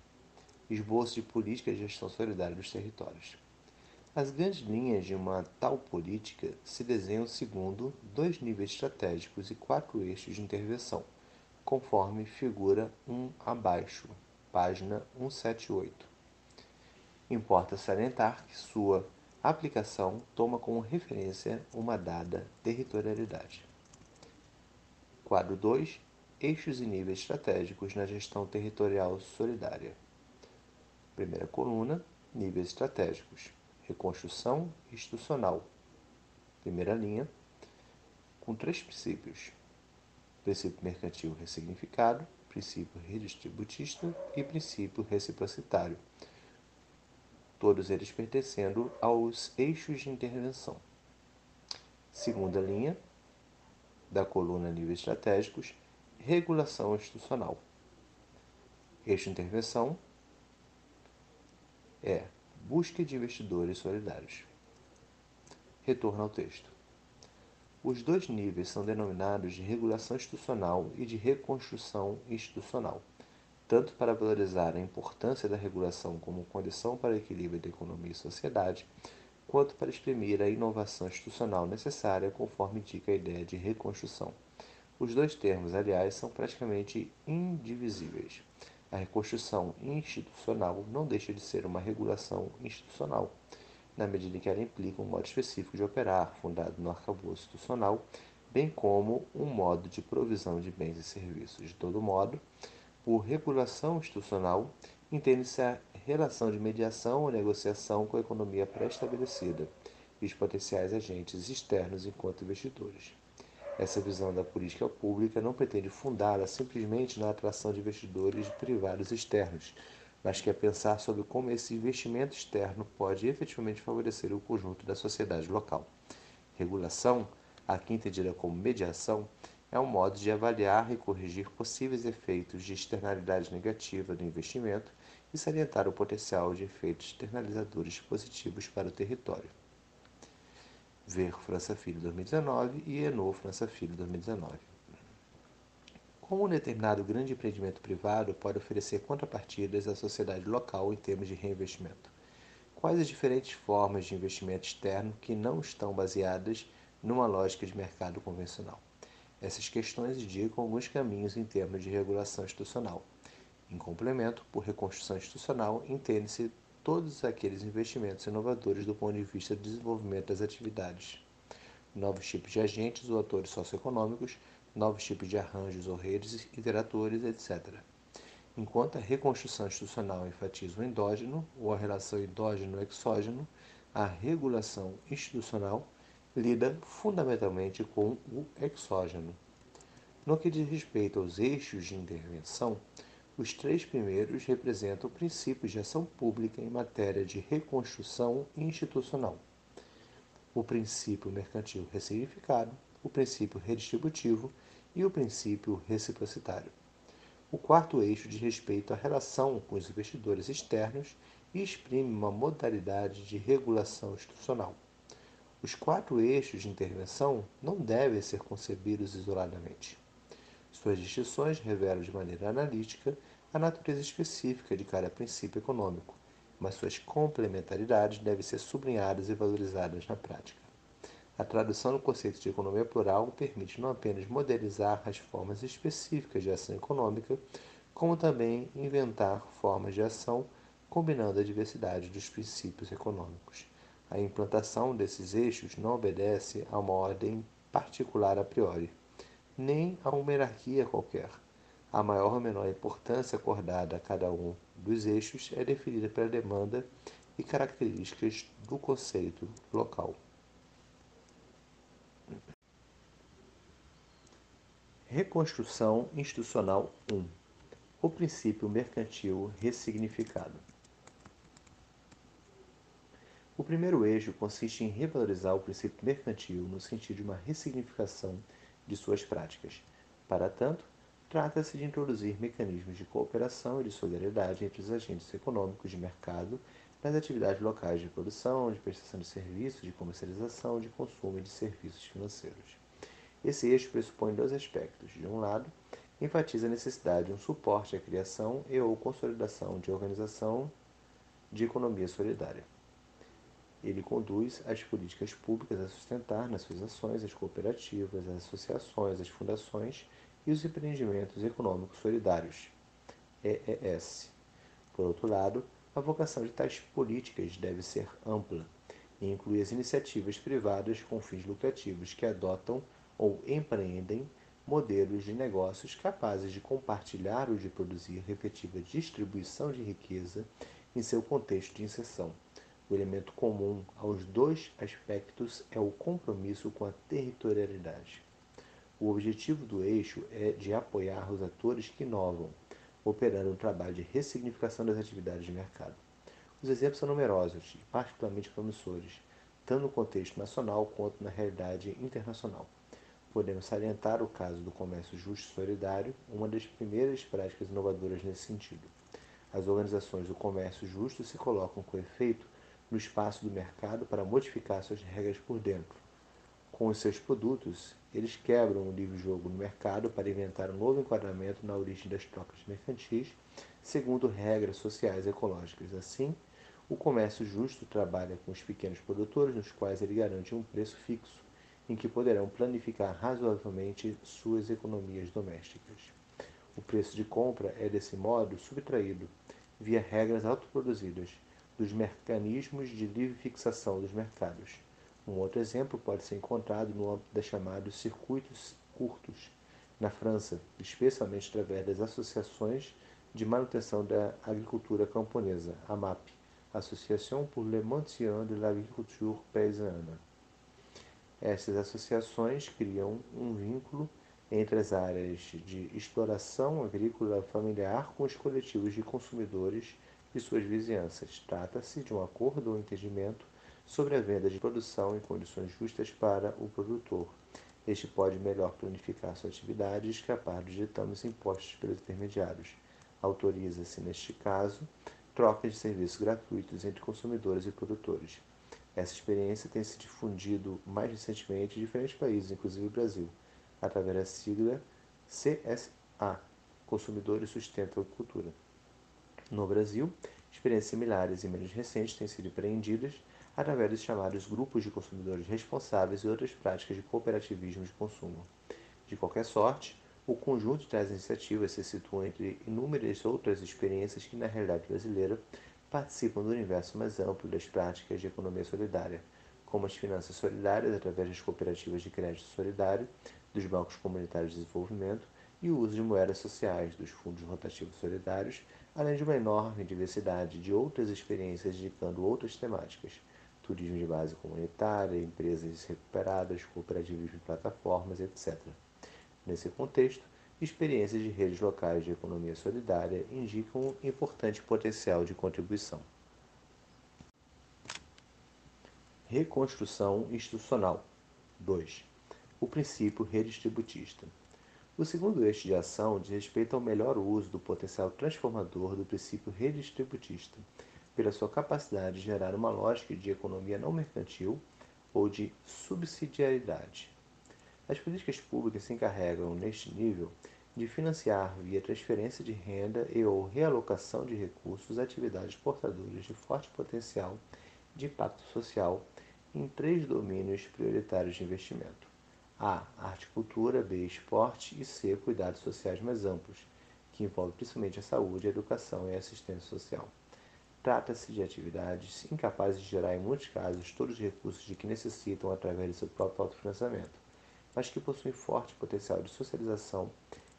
Speaker 1: esboço de política de gestão solidária dos territórios. As grandes linhas de uma tal política se desenham segundo dois níveis estratégicos e quatro eixos de intervenção, conforme figura 1 abaixo, página 178. Importa salientar que sua aplicação toma como referência uma dada territorialidade. Quadro 2 Eixos e níveis estratégicos na gestão territorial solidária. Primeira coluna, níveis estratégicos. Reconstrução institucional. Primeira linha, com três princípios: princípio mercantil ressignificado, princípio redistributista e princípio reciprocitário. Todos eles pertencendo aos eixos de intervenção. Segunda linha da coluna níveis estratégicos, regulação institucional. Eixo de intervenção, é busca de investidores solidários. Retorno ao texto. Os dois níveis são denominados de regulação institucional e de reconstrução institucional, tanto para valorizar a importância da regulação como condição para o equilíbrio da economia e sociedade, quanto para exprimir a inovação institucional necessária conforme indica a ideia de reconstrução. Os dois termos, aliás, são praticamente indivisíveis. A reconstrução institucional não deixa de ser uma regulação institucional, na medida em que ela implica um modo específico de operar, fundado no arcabouço institucional, bem como um modo de provisão de bens e serviços. De todo modo, por regulação institucional, entende-se a relação de mediação ou negociação com a economia pré-estabelecida e os potenciais agentes externos enquanto investidores. Essa visão da política pública não pretende fundá-la simplesmente na atração de investidores privados externos, mas quer pensar sobre como esse investimento externo pode efetivamente favorecer o conjunto da sociedade local. Regulação, aqui entendida como mediação, é um modo de avaliar e corrigir possíveis efeitos de externalidade negativa do investimento e salientar o potencial de efeitos externalizadores positivos para o território. Ver França Filho 2019 e Eno França Filho 2019. Como um determinado grande empreendimento privado pode oferecer contrapartidas à sociedade local em termos de reinvestimento? Quais as diferentes formas de investimento externo que não estão baseadas numa lógica de mercado convencional? Essas questões indicam alguns caminhos em termos de regulação institucional. Em complemento, por reconstrução institucional, entende-se todos aqueles investimentos inovadores do ponto de vista do desenvolvimento das atividades. Novos tipos de agentes ou atores socioeconômicos, novos tipos de arranjos ou redes, iteratores, etc. Enquanto a reconstrução institucional enfatiza o endógeno ou a relação endógeno-exógeno, a regulação institucional lida fundamentalmente com o exógeno. No que diz respeito aos eixos de intervenção, os três primeiros representam princípios de ação pública em matéria de reconstrução institucional. o princípio mercantil ressignificado, o princípio redistributivo e o princípio reciprocitário. O quarto eixo diz respeito à relação com os investidores externos e exprime uma modalidade de regulação institucional. Os quatro eixos de intervenção não devem ser concebidos isoladamente. Suas distinções revelam de maneira analítica a natureza específica de cada princípio econômico, mas suas complementaridades devem ser sublinhadas e valorizadas na prática. A tradução do conceito de economia plural permite não apenas modelizar as formas específicas de ação econômica, como também inventar formas de ação combinando a diversidade dos princípios econômicos. A implantação desses eixos não obedece a uma ordem particular a priori, nem a uma hierarquia qualquer. A maior ou menor importância acordada a cada um dos eixos é definida pela demanda e características do conceito local. Reconstrução institucional 1. O princípio mercantil ressignificado. O primeiro eixo consiste em revalorizar o princípio mercantil no sentido de uma ressignificação de suas práticas. Para tanto, trata-se de introduzir mecanismos de cooperação e de solidariedade entre os agentes econômicos de mercado nas atividades locais de produção, de prestação de serviços, de comercialização, de consumo e de serviços financeiros. Esse eixo pressupõe dois aspectos. De um lado, enfatiza a necessidade de um suporte à criação e ou consolidação de organização de economia solidária. Ele conduz as políticas públicas a sustentar nas suas ações as cooperativas, as associações, as fundações e os empreendimentos econômicos solidários, EES. Por outro lado, a vocação de tais políticas deve ser ampla e inclui as iniciativas privadas com fins lucrativos que adotam ou empreendem modelos de negócios capazes de compartilhar ou de produzir efetiva distribuição de riqueza em seu contexto de inserção. O elemento comum aos dois aspectos é o compromisso com a territorialidade. O objetivo do eixo é de apoiar os atores que inovam, operando um trabalho de ressignificação das atividades de mercado. Os exemplos são numerosos e particularmente promissores, tanto no contexto nacional quanto na realidade internacional. Podemos salientar o caso do comércio justo e solidário, uma das primeiras práticas inovadoras nesse sentido. As organizações do comércio justo se colocam com efeito no espaço do mercado para modificar suas regras por dentro. Com os seus produtos, eles quebram o livre jogo no mercado para inventar um novo enquadramento na origem das trocas mercantis, segundo regras sociais e ecológicas. Assim, o comércio justo trabalha com os pequenos produtores, nos quais ele garante um preço fixo em que poderão planificar razoavelmente suas economias domésticas. O preço de compra é, desse modo, subtraído, via regras autoproduzidas, dos mecanismos de livre fixação dos mercados. Um outro exemplo pode ser encontrado no âmbito das chamados circuitos curtos, na França, especialmente através das associações de manutenção da agricultura camponesa, AMAP, Association pour le maintien de l'agriculture paysanne. Estas associações criam um vínculo entre as áreas de exploração agrícola familiar com os coletivos de consumidores e suas vizinhanças. Trata-se de um acordo ou entendimento sobre a venda de produção em condições justas para o produtor. Este pode melhor planificar sua atividade e escapar dos ditames impostos pelos intermediários. Autoriza-se, neste caso, troca de serviços gratuitos entre consumidores e produtores. Essa experiência tem se difundido mais recentemente em diferentes países, inclusive o Brasil, através da sigla CSA Consumidores Sustentam Cultura. No Brasil, experiências similares e menos recentes têm sido empreendidas através dos chamados grupos de consumidores responsáveis e outras práticas de cooperativismo de consumo. De qualquer sorte, o conjunto das iniciativas se situa entre inúmeras outras experiências que, na realidade brasileira, participam do universo mais amplo das práticas de economia solidária, como as finanças solidárias através das cooperativas de crédito solidário, dos bancos comunitários de desenvolvimento e o uso de moedas sociais, dos fundos rotativos solidários, além de uma enorme diversidade de outras experiências indicando outras temáticas, turismo de base comunitária, empresas recuperadas, cooperativismo de plataformas, etc. Nesse contexto, experiências de redes locais de economia solidária indicam um importante potencial de contribuição. Reconstrução institucional. 2. O princípio redistributista. O segundo eixo de ação diz respeito ao melhor uso do potencial transformador do princípio redistributista, pela sua capacidade de gerar uma lógica de economia não mercantil ou de subsidiariedade. As políticas públicas se encarregam, neste nível, de financiar via transferência de renda e ou realocação de recursos atividades portadoras de forte potencial de impacto social em três domínios prioritários de investimento a. Arte e cultura. B. Esporte. E C. Cuidados sociais mais amplos, que envolve principalmente a saúde, a educação e a assistência social. Trata-se de atividades incapazes de gerar, em muitos casos, todos os recursos de que necessitam através de seu próprio autofinanciamento, mas que possuem forte potencial de socialização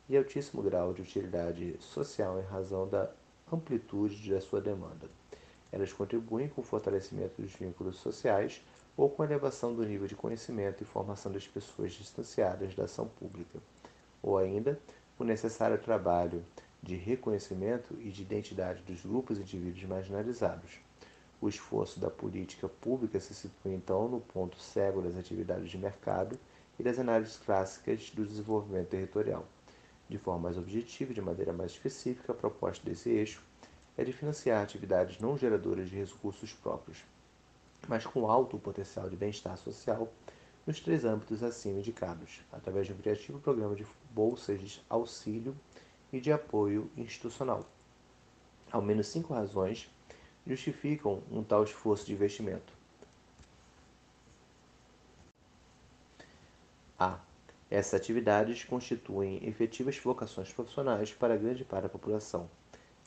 Speaker 1: e altíssimo grau de utilidade social em razão da amplitude da sua demanda. Elas contribuem com o fortalecimento dos vínculos sociais ou com a elevação do nível de conhecimento e formação das pessoas distanciadas da ação pública, ou ainda o necessário trabalho de reconhecimento e de identidade dos grupos e indivíduos marginalizados. O esforço da política pública se situa então no ponto cego das atividades de mercado e das análises clássicas do desenvolvimento territorial. De forma mais objetiva e de maneira mais específica, a proposta desse eixo é de financiar atividades não geradoras de recursos próprios, mas com alto potencial de bem-estar social nos três âmbitos acima indicados, através de um criativo programa de bolsas de auxílio e de apoio institucional. Ao menos cinco razões justificam um tal esforço de investimento. A. Essas atividades constituem efetivas vocações profissionais para grande parte da população.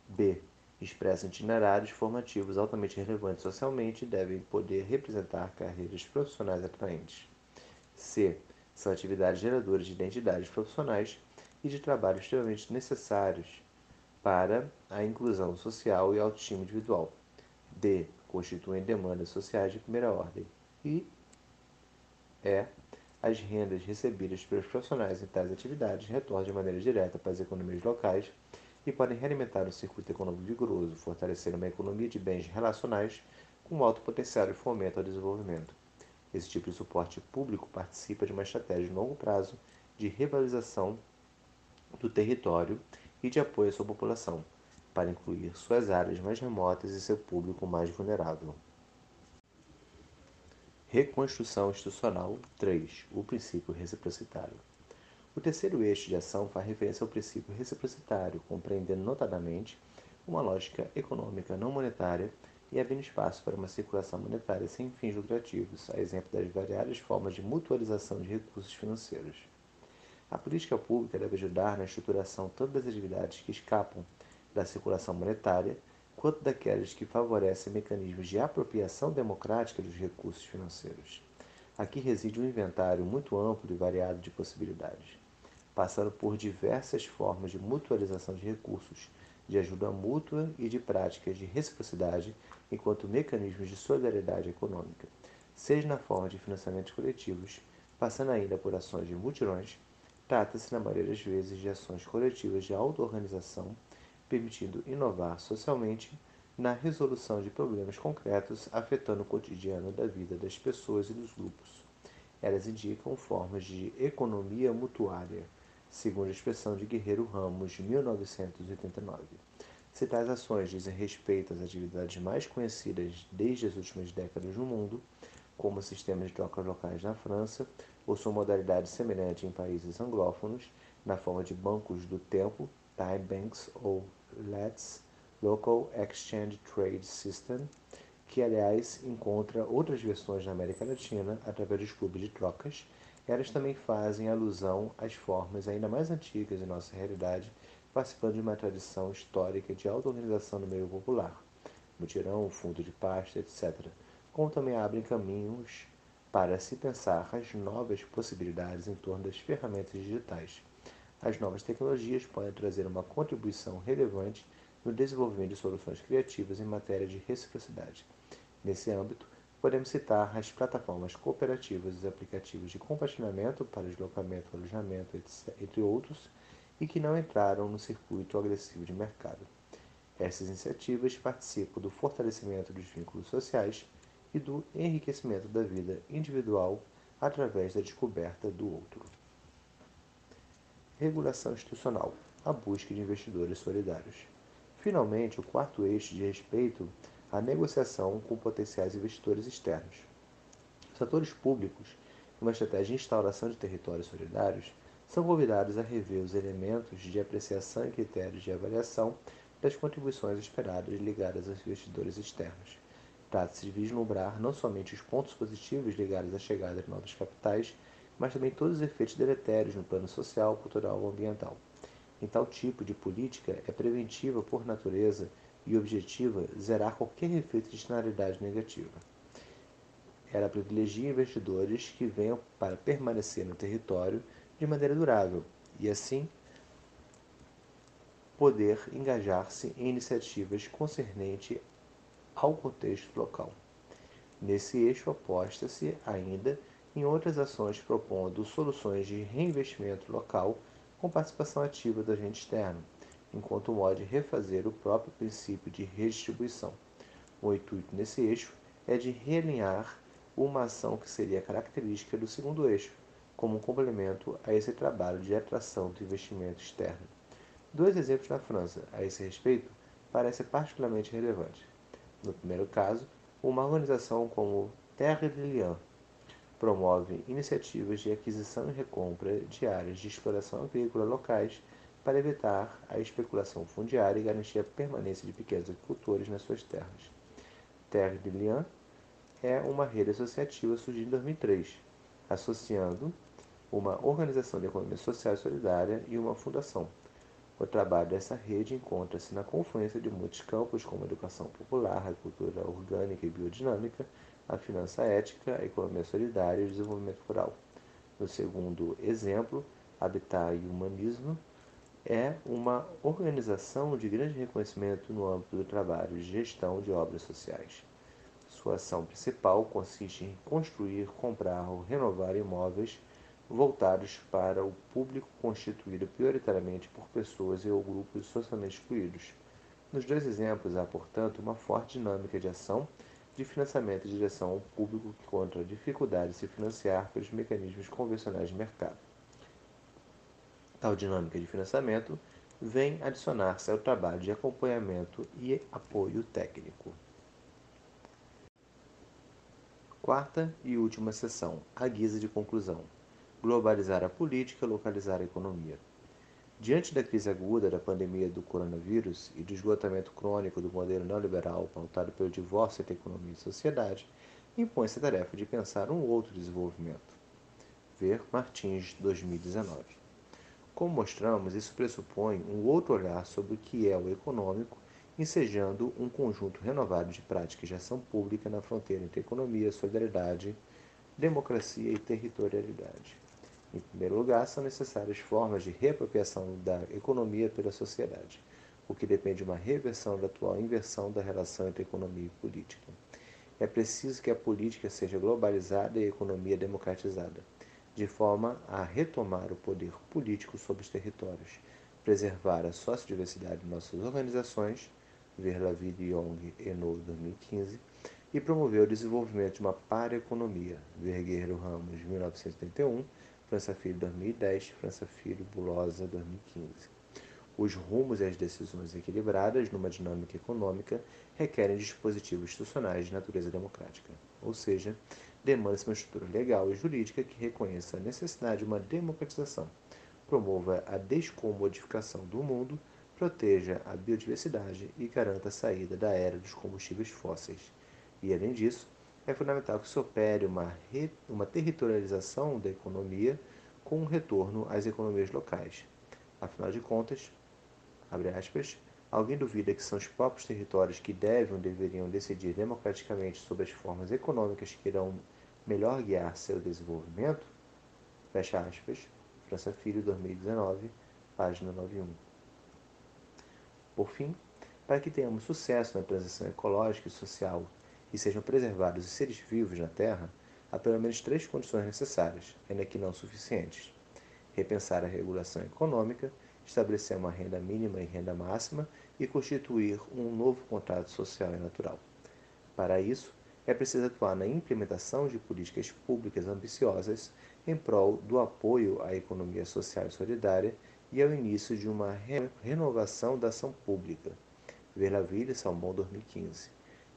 Speaker 1: B expressam itinerários formativos altamente relevantes socialmente e devem poder representar carreiras profissionais atraentes. C. São atividades geradoras de identidades profissionais e de trabalho extremamente necessários para a inclusão social e autoestima individual. D. Constituem demandas sociais de primeira ordem. E E. As rendas recebidas pelos profissionais em tais atividades retornam de maneira direta para as economias locais e podem realimentar um circuito econômico vigoroso, fortalecer uma economia de bens relacionais com alto potencial de fomento ao desenvolvimento. Esse tipo de suporte público participa de uma estratégia de longo prazo de revalorização do território e de apoio à sua população, para incluir suas áreas mais remotas e seu público mais vulnerável. Reconstrução institucional 3. O princípio reciprocitário. O terceiro eixo de ação faz referência ao princípio reciprocitário, compreendendo notadamente uma lógica econômica não monetária e abrindo espaço para uma circulação monetária sem fins lucrativos, a exemplo das variadas formas de mutualização de recursos financeiros. A política pública deve ajudar na estruturação tanto das atividades que escapam da circulação monetária, quanto daquelas que favorecem mecanismos de apropriação democrática dos recursos financeiros. Aqui reside um inventário muito amplo e variado de possibilidades passando por diversas formas de mutualização de recursos, de ajuda mútua e de práticas de reciprocidade enquanto mecanismos de solidariedade econômica, seja na forma de financiamentos coletivos, passando ainda por ações de mutirões, trata-se na maioria das vezes de ações coletivas de auto-organização, permitindo inovar socialmente na resolução de problemas concretos afetando o cotidiano da vida das pessoas e dos grupos. Elas indicam formas de economia mutuária, segundo a expressão de Guerreiro Ramos, de 1989. Se tais ações dizem respeito às atividades mais conhecidas desde as últimas décadas no mundo, como sistemas de trocas locais na França, ou sua modalidade semelhante em países anglófonos, na forma de bancos do tempo, time banks ou LETS, Local Exchange Trade System, que aliás encontra outras versões na América Latina através dos clubes de trocas, elas também fazem alusão às formas ainda mais antigas de nossa realidade, participando de uma tradição histórica de auto-organização no meio popular, mutirão, fundo de pasta, etc., como também abrem caminhos para se pensar as novas possibilidades em torno das ferramentas digitais. As novas tecnologias podem trazer uma contribuição relevante no desenvolvimento de soluções criativas em matéria de reciprocidade. Nesse âmbito, Podemos citar as plataformas cooperativas e os aplicativos de compartilhamento para deslocamento, alojamento, entre outros, e que não entraram no circuito agressivo de mercado. Essas iniciativas participam do fortalecimento dos vínculos sociais e do enriquecimento da vida individual através da descoberta do outro. Regulação institucional a busca de investidores solidários. Finalmente, o quarto eixo de respeito à negociação com potenciais investidores externos. Os atores públicos, numa estratégia de instauração de territórios solidários, são convidados a rever os elementos de apreciação e critérios de avaliação das contribuições esperadas ligadas aos investidores externos. Trata-se de vislumbrar não somente os pontos positivos ligados à chegada de novos capitais, mas também todos os efeitos deletérios no plano social, cultural ou ambiental. Em tal tipo de política, é preventiva por natureza e objetiva zerar qualquer efeito de externalidade negativa. Ela privilegia investidores que venham para permanecer no território de maneira durável e, assim, poder engajar-se em iniciativas concernentes ao contexto local. Nesse eixo, aposta-se ainda em outras ações propondo soluções de reinvestimento local com participação ativa do agente externo, enquanto modo de refazer o próprio princípio de redistribuição. O intuito nesse eixo é de realinhar uma ação que seria característica do segundo eixo, como um complemento a esse trabalho de atração do investimento externo. Dois exemplos na França a esse respeito parecem particularmente relevantes. No primeiro caso, uma organização como Terre de Liens promove iniciativas de aquisição e recompra de áreas de exploração agrícola locais para evitar a especulação fundiária e garantir a permanência de pequenos agricultores nas suas terras. Terre de Liens é uma rede associativa surgida em 2003, associando uma organização de economia social e solidária e uma fundação. O trabalho dessa rede encontra-se na confluência de muitos campos, como educação popular, agricultura orgânica e biodinâmica, a finança ética, a economia solidária e o desenvolvimento rural. No segundo exemplo, Habitat e Humanismo é uma organização de grande reconhecimento no âmbito do trabalho de gestão de obras sociais. Sua ação principal consiste em construir, comprar ou renovar imóveis voltados para o público constituído prioritariamente por pessoas e ou grupos socialmente excluídos. Nos dois exemplos há, portanto, uma forte dinâmica de ação de financiamento e direção ao público que contra a dificuldade de se financiar pelos mecanismos convencionais de mercado. Tal dinâmica de financiamento vem adicionar-se ao trabalho de acompanhamento e apoio técnico. Quarta e última sessão, a guisa de conclusão globalizar a política, localizar a economia. Diante da crise aguda da pandemia do coronavírus e do esgotamento crônico do modelo neoliberal pautado pelo divórcio entre economia e sociedade, impõe-se a tarefa de pensar um outro desenvolvimento. Ver Martins 2019. Como mostramos, isso pressupõe um outro olhar sobre o que é o econômico, ensejando um conjunto renovado de práticas de ação pública na fronteira entre economia, solidariedade, democracia e territorialidade. Em primeiro lugar, são necessárias formas de reapropriação da economia pela sociedade, o que depende de uma reversão da atual inversão da relação entre economia e política. É preciso que a política seja globalizada e a economia democratizada, de forma a retomar o poder político sobre os territórios, preservar a sociodiversidade de nossas organizações, ver La Vie de Young Eno 2015, e promover o desenvolvimento de uma para-economia, ver Guerreiro Ramos 1931, França Filho 2010, França Filho Bulosa 2015. Os rumos e as decisões equilibradas numa dinâmica econômica requerem dispositivos institucionais de natureza democrática, ou seja, demanda-se uma estrutura legal e jurídica que reconheça a necessidade de uma democratização, promova a descomodificação do mundo, proteja a biodiversidade e garanta a saída da era dos combustíveis fósseis. E, além disso, é fundamental que se opere uma, re, uma territorialização da economia com um retorno às economias locais. Afinal de contas, abre aspas, alguém duvida que são os próprios territórios que devem ou deveriam decidir democraticamente sobre as formas econômicas que irão melhor guiar seu desenvolvimento? Fecha aspas, França Filho, 2019, página 91. Por fim, para que tenhamos sucesso na transição ecológica e social e sejam preservados os seres vivos na Terra, há pelo menos três condições necessárias, ainda que não suficientes: repensar a regulação econômica, estabelecer uma renda mínima e renda máxima e constituir um novo contrato social e natural. Para isso, é preciso atuar na implementação de políticas públicas ambiciosas em prol do apoio à economia social e solidária e ao início de uma renovação da ação pública. Verlaville, Salmão 2015.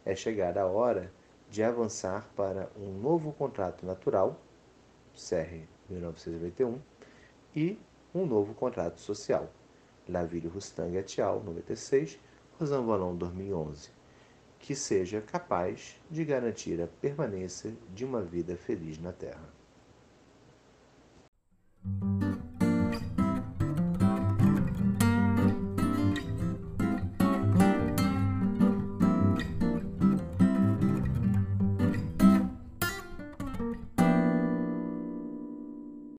Speaker 1: É chegada a hora de avançar para um novo contrato natural, CR 1991, e um novo contrato social, Laville Rustang et al. 96, Rosan Valon 2011, que seja capaz de garantir a permanência de uma vida feliz na Terra.